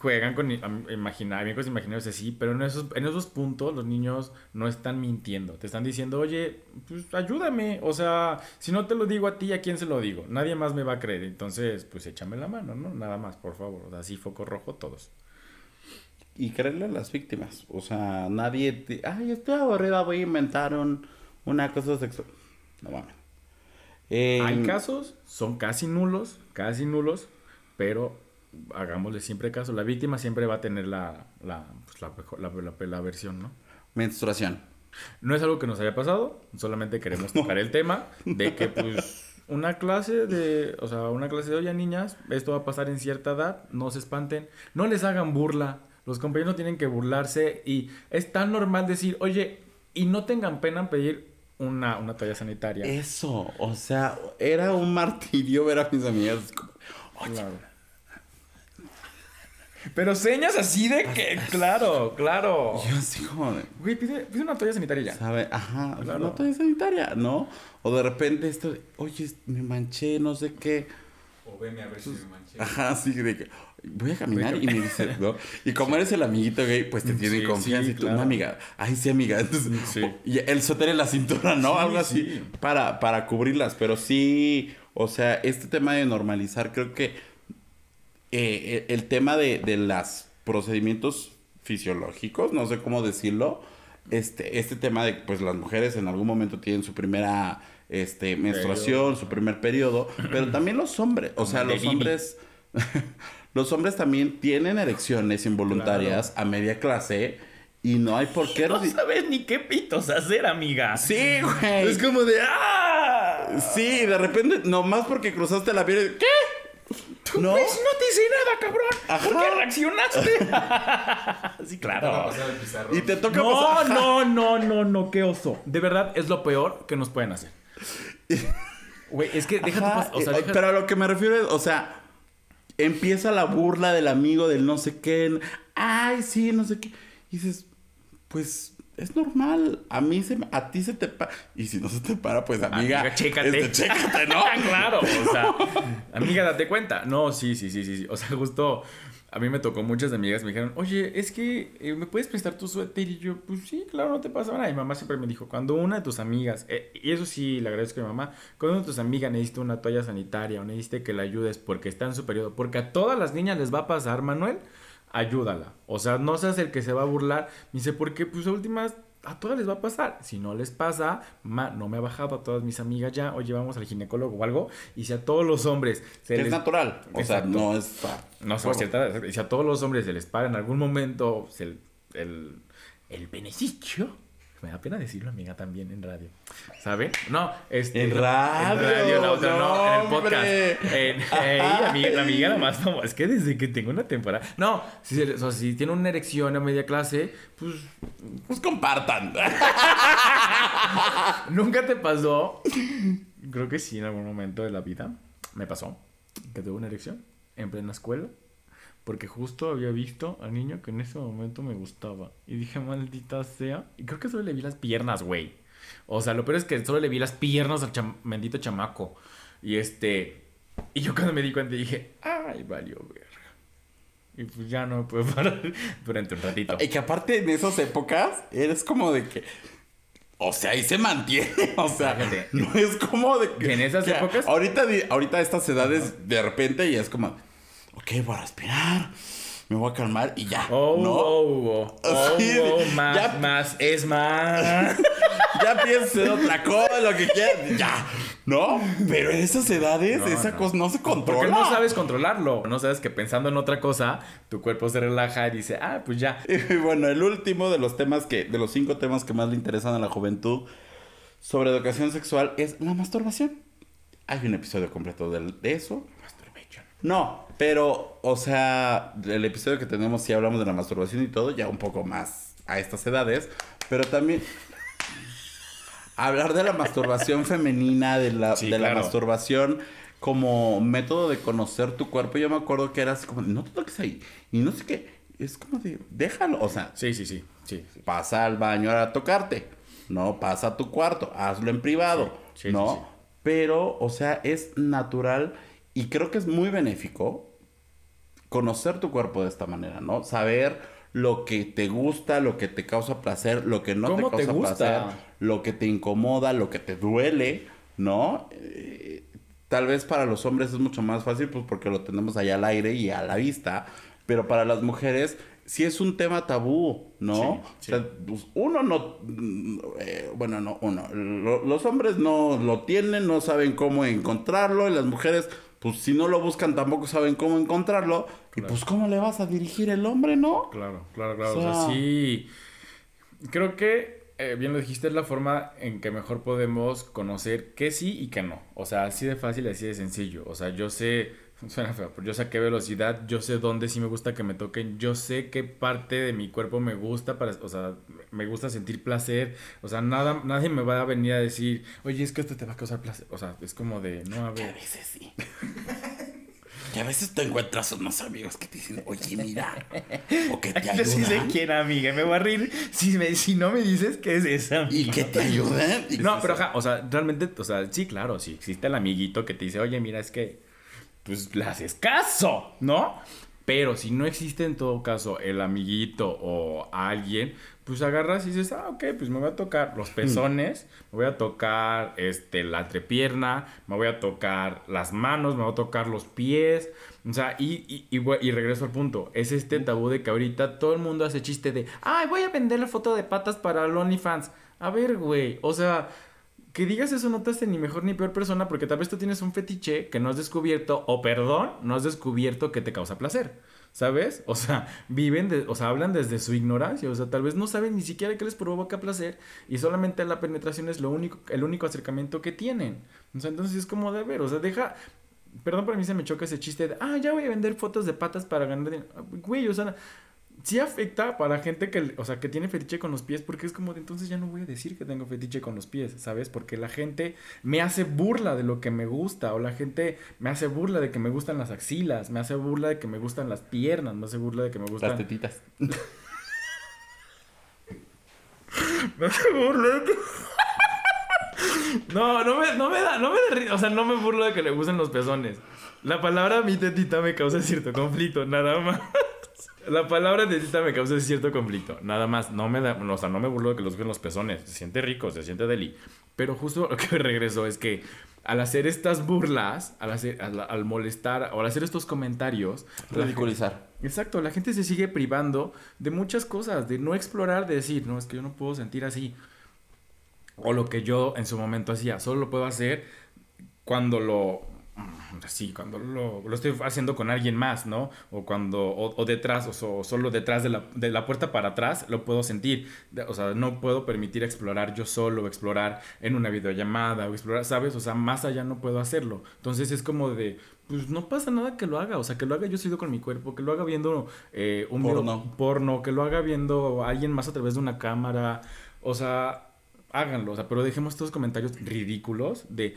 juegan con imaginarios, imaginarios así, pero en esos, en esos puntos los niños no están mintiendo, te están diciendo, oye, pues ayúdame, o sea, si no te lo digo a ti, ¿a quién se lo digo? Nadie más me va a creer, entonces, pues échame la mano, ¿no? Nada más, por favor, así foco rojo todos. Y creerle a las víctimas, o sea, nadie, te, ay, estoy aburrida, voy a inventar un, una cosa sexual. No mames. Hay casos, son casi nulos, casi nulos, pero hagámosle siempre caso. La víctima siempre va a tener la, la, pues la, la, la, versión, ¿no? Menstruación. No es algo que nos haya pasado, solamente queremos tocar el tema de que, pues, una clase de, o sea, una clase de, oye, niñas, esto va a pasar en cierta edad, no se espanten, no les hagan burla. Los compañeros no tienen que burlarse y es tan normal decir, oye, y no tengan pena en pedir una, una toalla sanitaria. Eso, o sea, era un martirio ver a mis amigas como, oye, pero señas así de que, claro, claro. Yo así como de... Güey, pide, una toalla sanitaria ya. ¿Sabe? Ajá, una toalla sanitaria, ¿no? O de repente esto de, oye, me manché, no sé qué. O veme a ver si me manché. Ajá, sí, de que voy a caminar y me dice, ¿no? Y como eres el amiguito gay, pues te tiene confianza y tú, una amiga, ay, sí, amiga. Entonces, y el suéter en la cintura, ¿no? Algo así para, para cubrirlas. Pero sí, o sea, este tema de normalizar, creo que eh, el tema de, de los procedimientos fisiológicos, no sé cómo decirlo, este, este tema de pues las mujeres en algún momento tienen su primera este, menstruación, su primer periodo, pero también los hombres, o sea, los hombres, los hombres también tienen erecciones involuntarias a media clase y no hay por qué... No sabes ni qué pitos hacer, amiga. Sí, güey. Es como de ¡ah! Sí, de repente, nomás porque cruzaste la piel. ¿Qué? ¿No? Pues no te hice nada, cabrón. Ajá. ¿Por qué reaccionaste? sí, claro. Y te toca No, pasar- no, no, no, no, qué oso. De verdad, es lo peor que nos pueden hacer. Güey, es que déjate o sea, eh, deja- Pero a lo que me refiero es, o sea, empieza la burla del amigo del no sé qué. Ay, sí, no sé qué. Y dices, pues es normal. A mí se a ti se te para. Y si no se te para, pues amiga, Amiga, chécate. este, chécate, ¿no? claro, o sea, amiga, date cuenta. No, sí, sí, sí, sí. O sea, justo a mí me tocó muchas amigas me dijeron, oye, es que eh, me puedes prestar tu suéter y yo, pues sí, claro, no te pasa nada. Y mi mamá siempre me dijo, cuando una de tus amigas, eh, y eso sí le agradezco a mi mamá, cuando una de tus amigas necesita una toalla sanitaria o necesita que la ayudes porque está en su periodo, porque a todas las niñas les va a pasar, Manuel, ayúdala. O sea, no seas el que se va a burlar. Me dice, porque pues a últimas a todas les va a pasar. Si no les pasa, ma, no me ha bajado a todas mis amigas ya, oye, vamos al ginecólogo o algo. Y si a todos los hombres se Que les... es natural. O sea, no es. No, por- y si a todos los hombres se les para en algún momento se- el, el, el beneficio, me da pena decirlo, amiga, también en radio. ¿Saben? No, este, En radio, En radio, la otra no, en el podcast. En, ey, amiga, la amiga la más famosa. Es que desde que tengo una temporada. No, si, se- o sea, si tiene una erección a media clase, pues Pues compartan. nunca te pasó. Creo que sí, en algún momento de la vida me pasó que tuve una erección en plena escuela. Porque justo había visto al niño que en ese momento me gustaba. Y dije, maldita sea. Y creo que solo le vi las piernas, güey. O sea, lo peor es que solo le vi las piernas al cham- bendito chamaco. Y este. Y yo cuando me di cuenta dije, ay, valió verga. Y pues ya no me puedo parar durante un ratito. Y que aparte en esas épocas eres como de que. O sea, ahí se mantiene. O sea, Fíjate. no es como de que. ¿En esas que épocas? Ahorita, ahorita a estas edades, de repente, ya es como. Ok, voy a respirar. Me voy a calmar y ya. Oh, ¿no? oh, oh, oh, Sí, oh, más, ya- más, es más. Ya piensa en otra cosa, lo que quieras. Ya. ¿No? Pero en esas edades, No, esa no. cosa no se controla. Porque no sabes controlarlo. No sabes que pensando en otra cosa, tu cuerpo se relaja y dice, ah, pues ya. Y bueno, el último de los temas que, de los cinco temas que más le interesan a la juventud sobre educación sexual es la masturbación. Hay un episodio completo del- de, eso. Masturbation. No, pero, o sea, el episodio que tenemos sí hablamos de la masturbación y todo, ya un poco más a estas edades, pero también hablar de la masturbación femenina, de la, Sí, de la masturbación como método de conocer tu cuerpo. Yo me acuerdo que era así como, no te toques ahí, y no sé qué, es como de, déjalo, o sea, Sí, sí, sí. sí, sí. pasa al baño a tocarte. No, pasa a tu cuarto, hazlo en privado. Sí, sí, ¿no? sí, sí. Pero, o sea, es natural y creo que es muy benéfico conocer tu cuerpo de esta manera, ¿no? Saber lo que te gusta, lo que te causa placer, lo que no te ¿Cómo te causa gusta? placer, lo que te incomoda, lo que te duele, ¿no? Eh, tal vez para los hombres es mucho más fácil, pues porque lo tenemos allá al aire y a la vista, pero para las mujeres sí es un tema tabú, ¿no? Sí, sí. O sea, pues, uno no, eh, bueno, no, uno, lo- los hombres no lo tienen, no saben cómo encontrarlo, y las mujeres, pues si no lo buscan tampoco saben cómo encontrarlo, y pues cómo le vas a dirigir el hombre, ¿no? Claro, claro, claro. O sea- sí. Creo que, eh, bien lo dijiste, es la forma en que mejor podemos conocer qué sí y qué no. O sea, así de fácil, así de sencillo. O sea, yo sé, suena feo, pero yo sé a qué velocidad, yo sé dónde sí me gusta que me toquen, yo sé qué parte de mi cuerpo me gusta para, o sea, me gusta sentir placer. O sea, nada, nadie me va a venir a decir, oye, es que esto te va a causar placer. O sea, es como de, no, a Que a ver. veces sí. Que a veces te encuentras unos amigos que te dicen, oye, mira, o que te Yo sí sé ayudan. quién, amiga. Me voy a reír si, me, si no me dices qué es esa amiga. Y que te ayudan. No, pero o sea, realmente, o sea, sí, claro, sí, existe el amiguito que te dice, oye, mira, es que, pues, le haces caso, ¿no? Pero si no existe en todo caso el amiguito o alguien, pues agarras y dices, ah, ok, pues me voy a tocar los pezones, me voy a tocar, este, la entrepierna, me voy a tocar las manos, me voy a tocar los pies, o sea, y, y, y, y regreso al punto, es este tabú de que ahorita todo el mundo hace chiste de, ay, voy a vender la foto de patas para el OnlyFans. A ver, güey, o sea, que digas eso no te hace ni mejor ni peor persona porque tal vez tú tienes un fetiche que no has descubierto, o perdón, no has descubierto que te causa placer. ¿Sabes? O sea, viven, o sea, hablan desde su ignorancia. O sea, tal vez no saben ni siquiera qué les provoca placer y solamente la penetración es lo único, el único acercamiento que tienen. O sea, entonces es como de ver, o sea, deja... Perdón, para mí se me choca ese chiste de, ah, ya voy a vender fotos de patas para ganar dinero. Güey, o sea, sí afecta para gente que, o sea, que tiene fetiche con los pies, porque es como de entonces ya no voy a decir que tengo fetiche con los pies, ¿sabes? Porque la gente me hace burla de lo que me gusta, o la gente me hace burla de que me gustan las axilas, me hace burla de que me gustan las piernas, me hace burla de que me gustan... Las tetitas. me hace burla de que... No, no me, no me da, no me da, o sea, no me burlo de que le gusten los pezones. La palabra mi tetita me causa cierto conflicto, nada más. La palabra tetita me causa cierto conflicto. Nada más. No me da, o sea, no me burlo de que los ven los pezones. Se siente rico, se siente deli. Pero justo lo que me regresó es que al hacer estas burlas, al, hacer, al, molestar o al hacer estos comentarios. Ridiculizar. exacto, la gente se sigue privando de muchas cosas, de no explorar, de decir, no, es que yo no puedo sentir así. O lo que yo en su momento hacía, solo lo puedo hacer cuando lo sí, cuando lo, lo, estoy haciendo con alguien más, ¿no? O cuando, o, detrás, o, solo detrás de la, de la, puerta para atrás, lo puedo sentir. O sea, no puedo permitir explorar yo solo, explorar en una videollamada, o explorar, ¿sabes? O sea, más allá no puedo hacerlo. Entonces es como de, pues no pasa nada que lo haga, o sea, que lo haga yo sido con mi cuerpo, que lo haga viendo eh, un porno. porno, que lo haga viendo a alguien más a través de una cámara, o sea háganlo, o sea, pero dejemos estos comentarios ridículos de,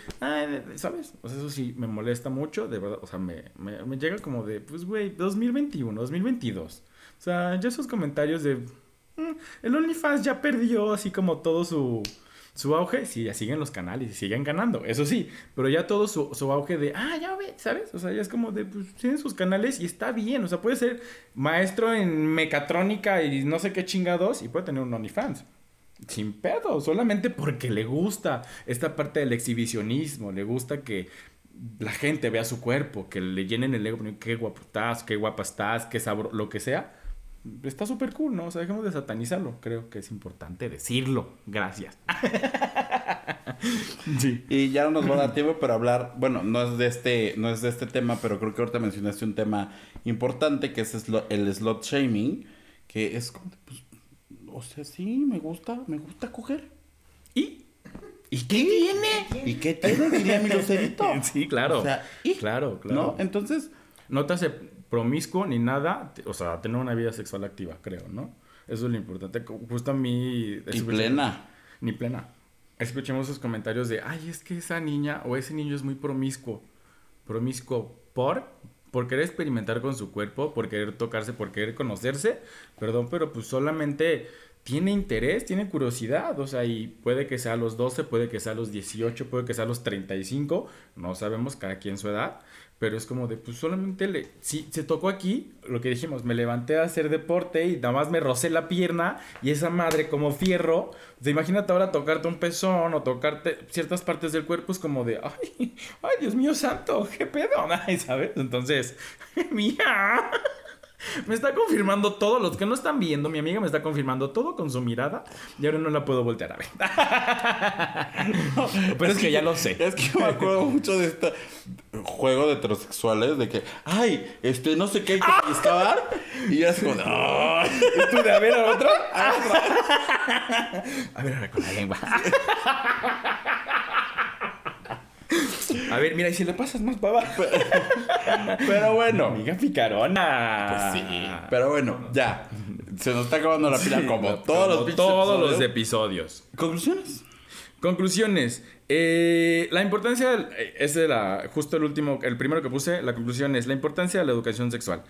¿sabes? O sea, eso sí me molesta mucho, de verdad, o sea, me, me, llega como de, pues, güey, 2021, 2022. O sea, ya esos comentarios de, mm, el OnlyFans ya perdió así como todo su, su auge, sí, ya siguen los canales y siguen ganando, eso sí, pero ya todo su, su auge de, ah, ya ve, ¿sabes? O sea, ya es como de, pues, tienen sus canales y está bien, o sea, puede ser maestro en mecatrónica y no sé qué chingados y puede tener un OnlyFans sin pedo, solamente porque le gusta esta parte del exhibicionismo, le gusta que la gente vea su cuerpo, que le llenen el ego, qué guapo estás, qué guapa estás, qué sabor, lo que sea. Está súper cool, ¿no? O sea, dejemos de satanizarlo. Creo que es importante decirlo. Gracias. sí. Y ya no nos va a dar tiempo para hablar, bueno, no es de este, no es de este tema, pero creo que ahorita mencionaste un tema importante que es el slot shaming, que es pues, o sea, sí, me gusta, me gusta coger. ¿Y? ¿Y qué tiene? ¿Y qué tiene? Diría mi lucerito. Sí, claro. O sea, ¿y? Claro, claro. ¿No? Entonces. No te hace promiscuo ni nada. O sea, tener una vida sexual activa, creo, ¿no? Eso es lo importante. Justo a mí. Ni plena. Ni plena. Escuchemos esos comentarios de, ay, es que esa niña o ese niño es muy promiscuo. Promiscuo por por querer experimentar con su cuerpo, por querer tocarse, por querer conocerse, perdón, pero pues solamente tiene interés, tiene curiosidad, o sea, y puede que sea a los 12, puede que sea a los 18, puede que sea a los 35, no sabemos cada quien su edad, pero es como de, pues solamente le, si se tocó aquí, lo que dijimos, me levanté a hacer deporte y nada más me rocé la pierna y esa madre como fierro, o imagínate ahora tocarte un pezón o tocarte ciertas partes del cuerpo, es como de, ay, ay, Dios mío santo, qué pedo, ¿sabes? Entonces, mía. Me está confirmando todo. Los que no están viendo, mi amiga me está confirmando todo con su mirada. Y ahora no la puedo voltear a ver. pero es, que, ya lo sé. Es que me acuerdo mucho de este juego de heterosexuales. De que, ay, este, no sé qué hay que excavar. y ya es como, ¿Y tú de a ver a otro? a ver ahora con la lengua. A ver, mira, y si le pasas más para abajo. Pero bueno. Amiga picarona. Pues sí. Pero bueno, ya. Se nos está acabando la pila como, todos los Todos los episodios. ¿Conclusiones? Conclusiones. Eh, la importancia, es de la, justo el último, el primero que puse, la conclusión es la importancia de la educación sexual.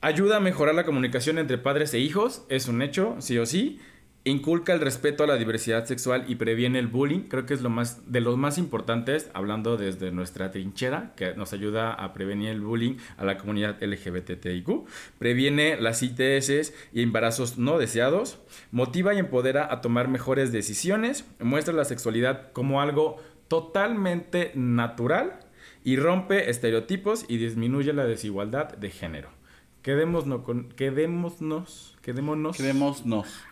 Ayuda a mejorar la comunicación entre padres e hijos, es un hecho, sí o sí. Inculca el respeto a la diversidad sexual y previene el bullying. Creo que es lo más de los más importantes, hablando desde nuestra trinchera, que nos ayuda a prevenir el bullying a la comunidad LGBTIQ. Previene las ITS y embarazos no deseados. Motiva y empodera a tomar mejores decisiones. Muestra la sexualidad como algo totalmente natural y rompe estereotipos y disminuye la desigualdad de género. Quedémonos con, quedémonos, quedémonos. Quedémonos.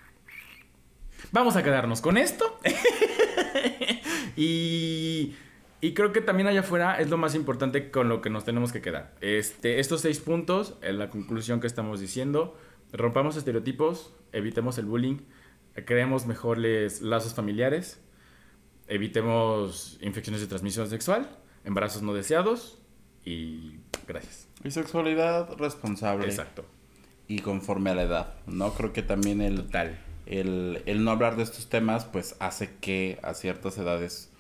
Vamos a quedarnos con esto. y, y creo que también allá afuera es lo más importante con lo que nos tenemos que quedar. Este, estos seis puntos, en la conclusión que estamos diciendo, rompamos estereotipos, evitemos el bullying, creemos mejores lazos familiares, evitemos infecciones de transmisión sexual, embarazos no deseados y gracias. Y sexualidad responsable. Exacto. Y conforme a la edad, ¿no? Creo que también el, Total. El, el no hablar de estos temas, pues hace que a ciertas edades,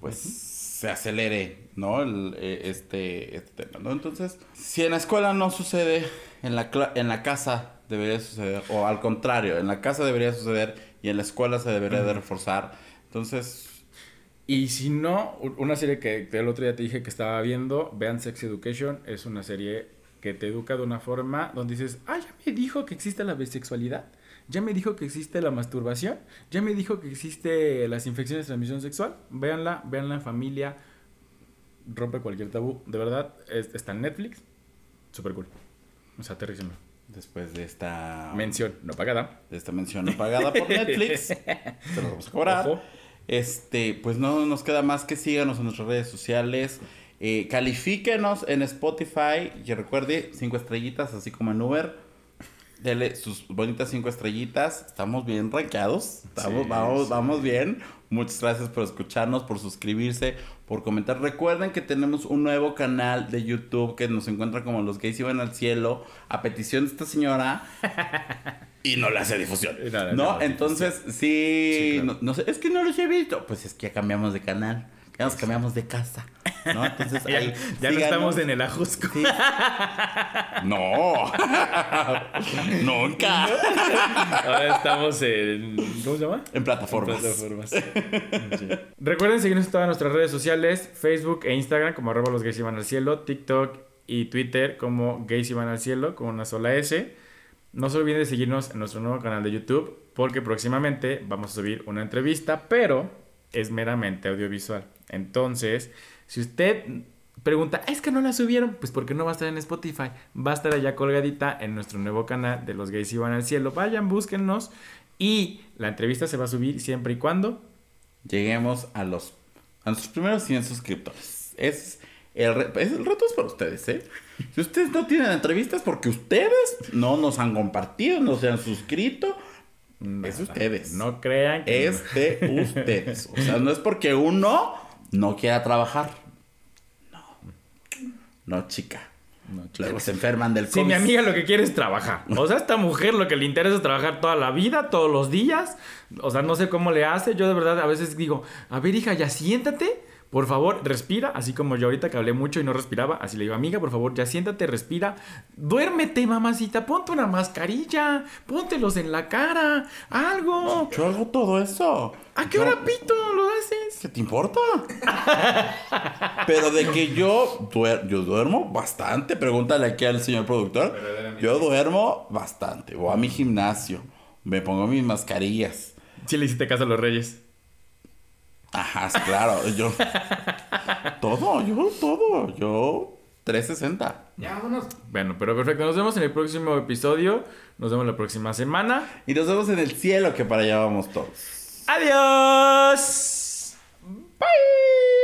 pues se acelere, ¿no? El, eh, este, este tema, ¿no? Entonces, si en la escuela no sucede, en la, en la casa debería suceder, o al contrario, en la casa debería suceder y en la escuela se debería de reforzar. Entonces, Y si no, una serie que el otro día te dije que estaba viendo, vean Sex Education, es una serie que te educa de una forma donde dices, ah, ya me dijo que existe la bisexualidad, ya me dijo que existe la masturbación, ya me dijo que existe las infecciones de transmisión sexual, véanla, véanla en familia, rompe cualquier tabú, de verdad, es- está en Netflix, super cool, o sea, aterrícenlo. después de esta... Mención, no pagada. de esta mención no pagada por Netflix. se lo vamos a cobrar. Ojo. Este, pues no nos queda más que síganos en nuestras redes sociales. Eh, califíquenos en Spotify. Y recuerde, cinco estrellitas, así como en Uber. Dele sus bonitas cinco estrellitas. Estamos bien rankeados. Estamos, Sí, vamos, sí. vamos bien. Muchas gracias por escucharnos, por suscribirse, por comentar. Recuerden que tenemos un nuevo canal de YouTube que nos encuentra como Los Gays Iban al Cielo, a petición de esta señora. y no le hace difusión. No Entonces, sí, Sí, claro. no, no sé, es que no los he visto. Pues es que ya cambiamos de canal, ya nos cambiamos de casa, ¿no? Entonces, Ya, ahí, ya no estamos en el ajusco. Sí. No, nunca. Ahora estamos en. ¿Cómo se llama? En plataformas. Plataformas. Sí. Recuerden seguirnos en todas nuestras redes sociales: Facebook e Instagram, como arroba los gays iban al cielo, TikTok y Twitter, como gays iban al cielo, con una sola S. No se olviden de seguirnos en nuestro nuevo canal de YouTube, porque próximamente vamos a subir una entrevista, pero es meramente audiovisual. Entonces, si usted pregunta, es que no la subieron, pues porque no va a estar en Spotify, va a estar allá colgadita en nuestro nuevo canal de Los Gays Iban al Cielo. Vayan, búsquennos. Y la entrevista se va a subir siempre y cuando. Lleguemos a los a nuestros primeros 100 suscriptores. Es el, re- es- el reto es para ustedes, ¿eh? Si ustedes no tienen entrevistas porque ustedes no nos han compartido, no se han suscrito, es ustedes. No crean que. es de ustedes. O sea, no es porque uno no quiera trabajar. No. No, chica. No, Luego se enferman del Si COVID. mi amiga lo que quiere es trabajar. O sea, esta mujer lo que le interesa es trabajar toda la vida, todos los días. O sea, no sé cómo le hace. Yo de verdad a veces digo, a ver, hija, ya siéntate. Por favor, respira. Así como yo ahorita que hablé mucho y no respiraba. Así le digo, amiga, por favor, ya siéntate, respira. Duérmete, mamacita. Ponte una mascarilla. Póntelos en la cara. Algo. Yo hago todo eso. ¿A qué Yo- hora pito lo haces? ¿Qué te importa? Pero de que yo, duer- yo duermo bastante, pregúntale aquí al señor productor. Yo duermo bastante. Voy a mi gimnasio, me pongo mis mascarillas. Sí le hiciste caso a los reyes. Ajá, claro, yo. Todo, yo, todo. Yo, 360. Ya, vámonos. Bueno, pero perfecto. Nos vemos en el próximo episodio. Nos vemos la próxima semana. Y nos vemos en el cielo, que para allá vamos todos. Adiós. Bye.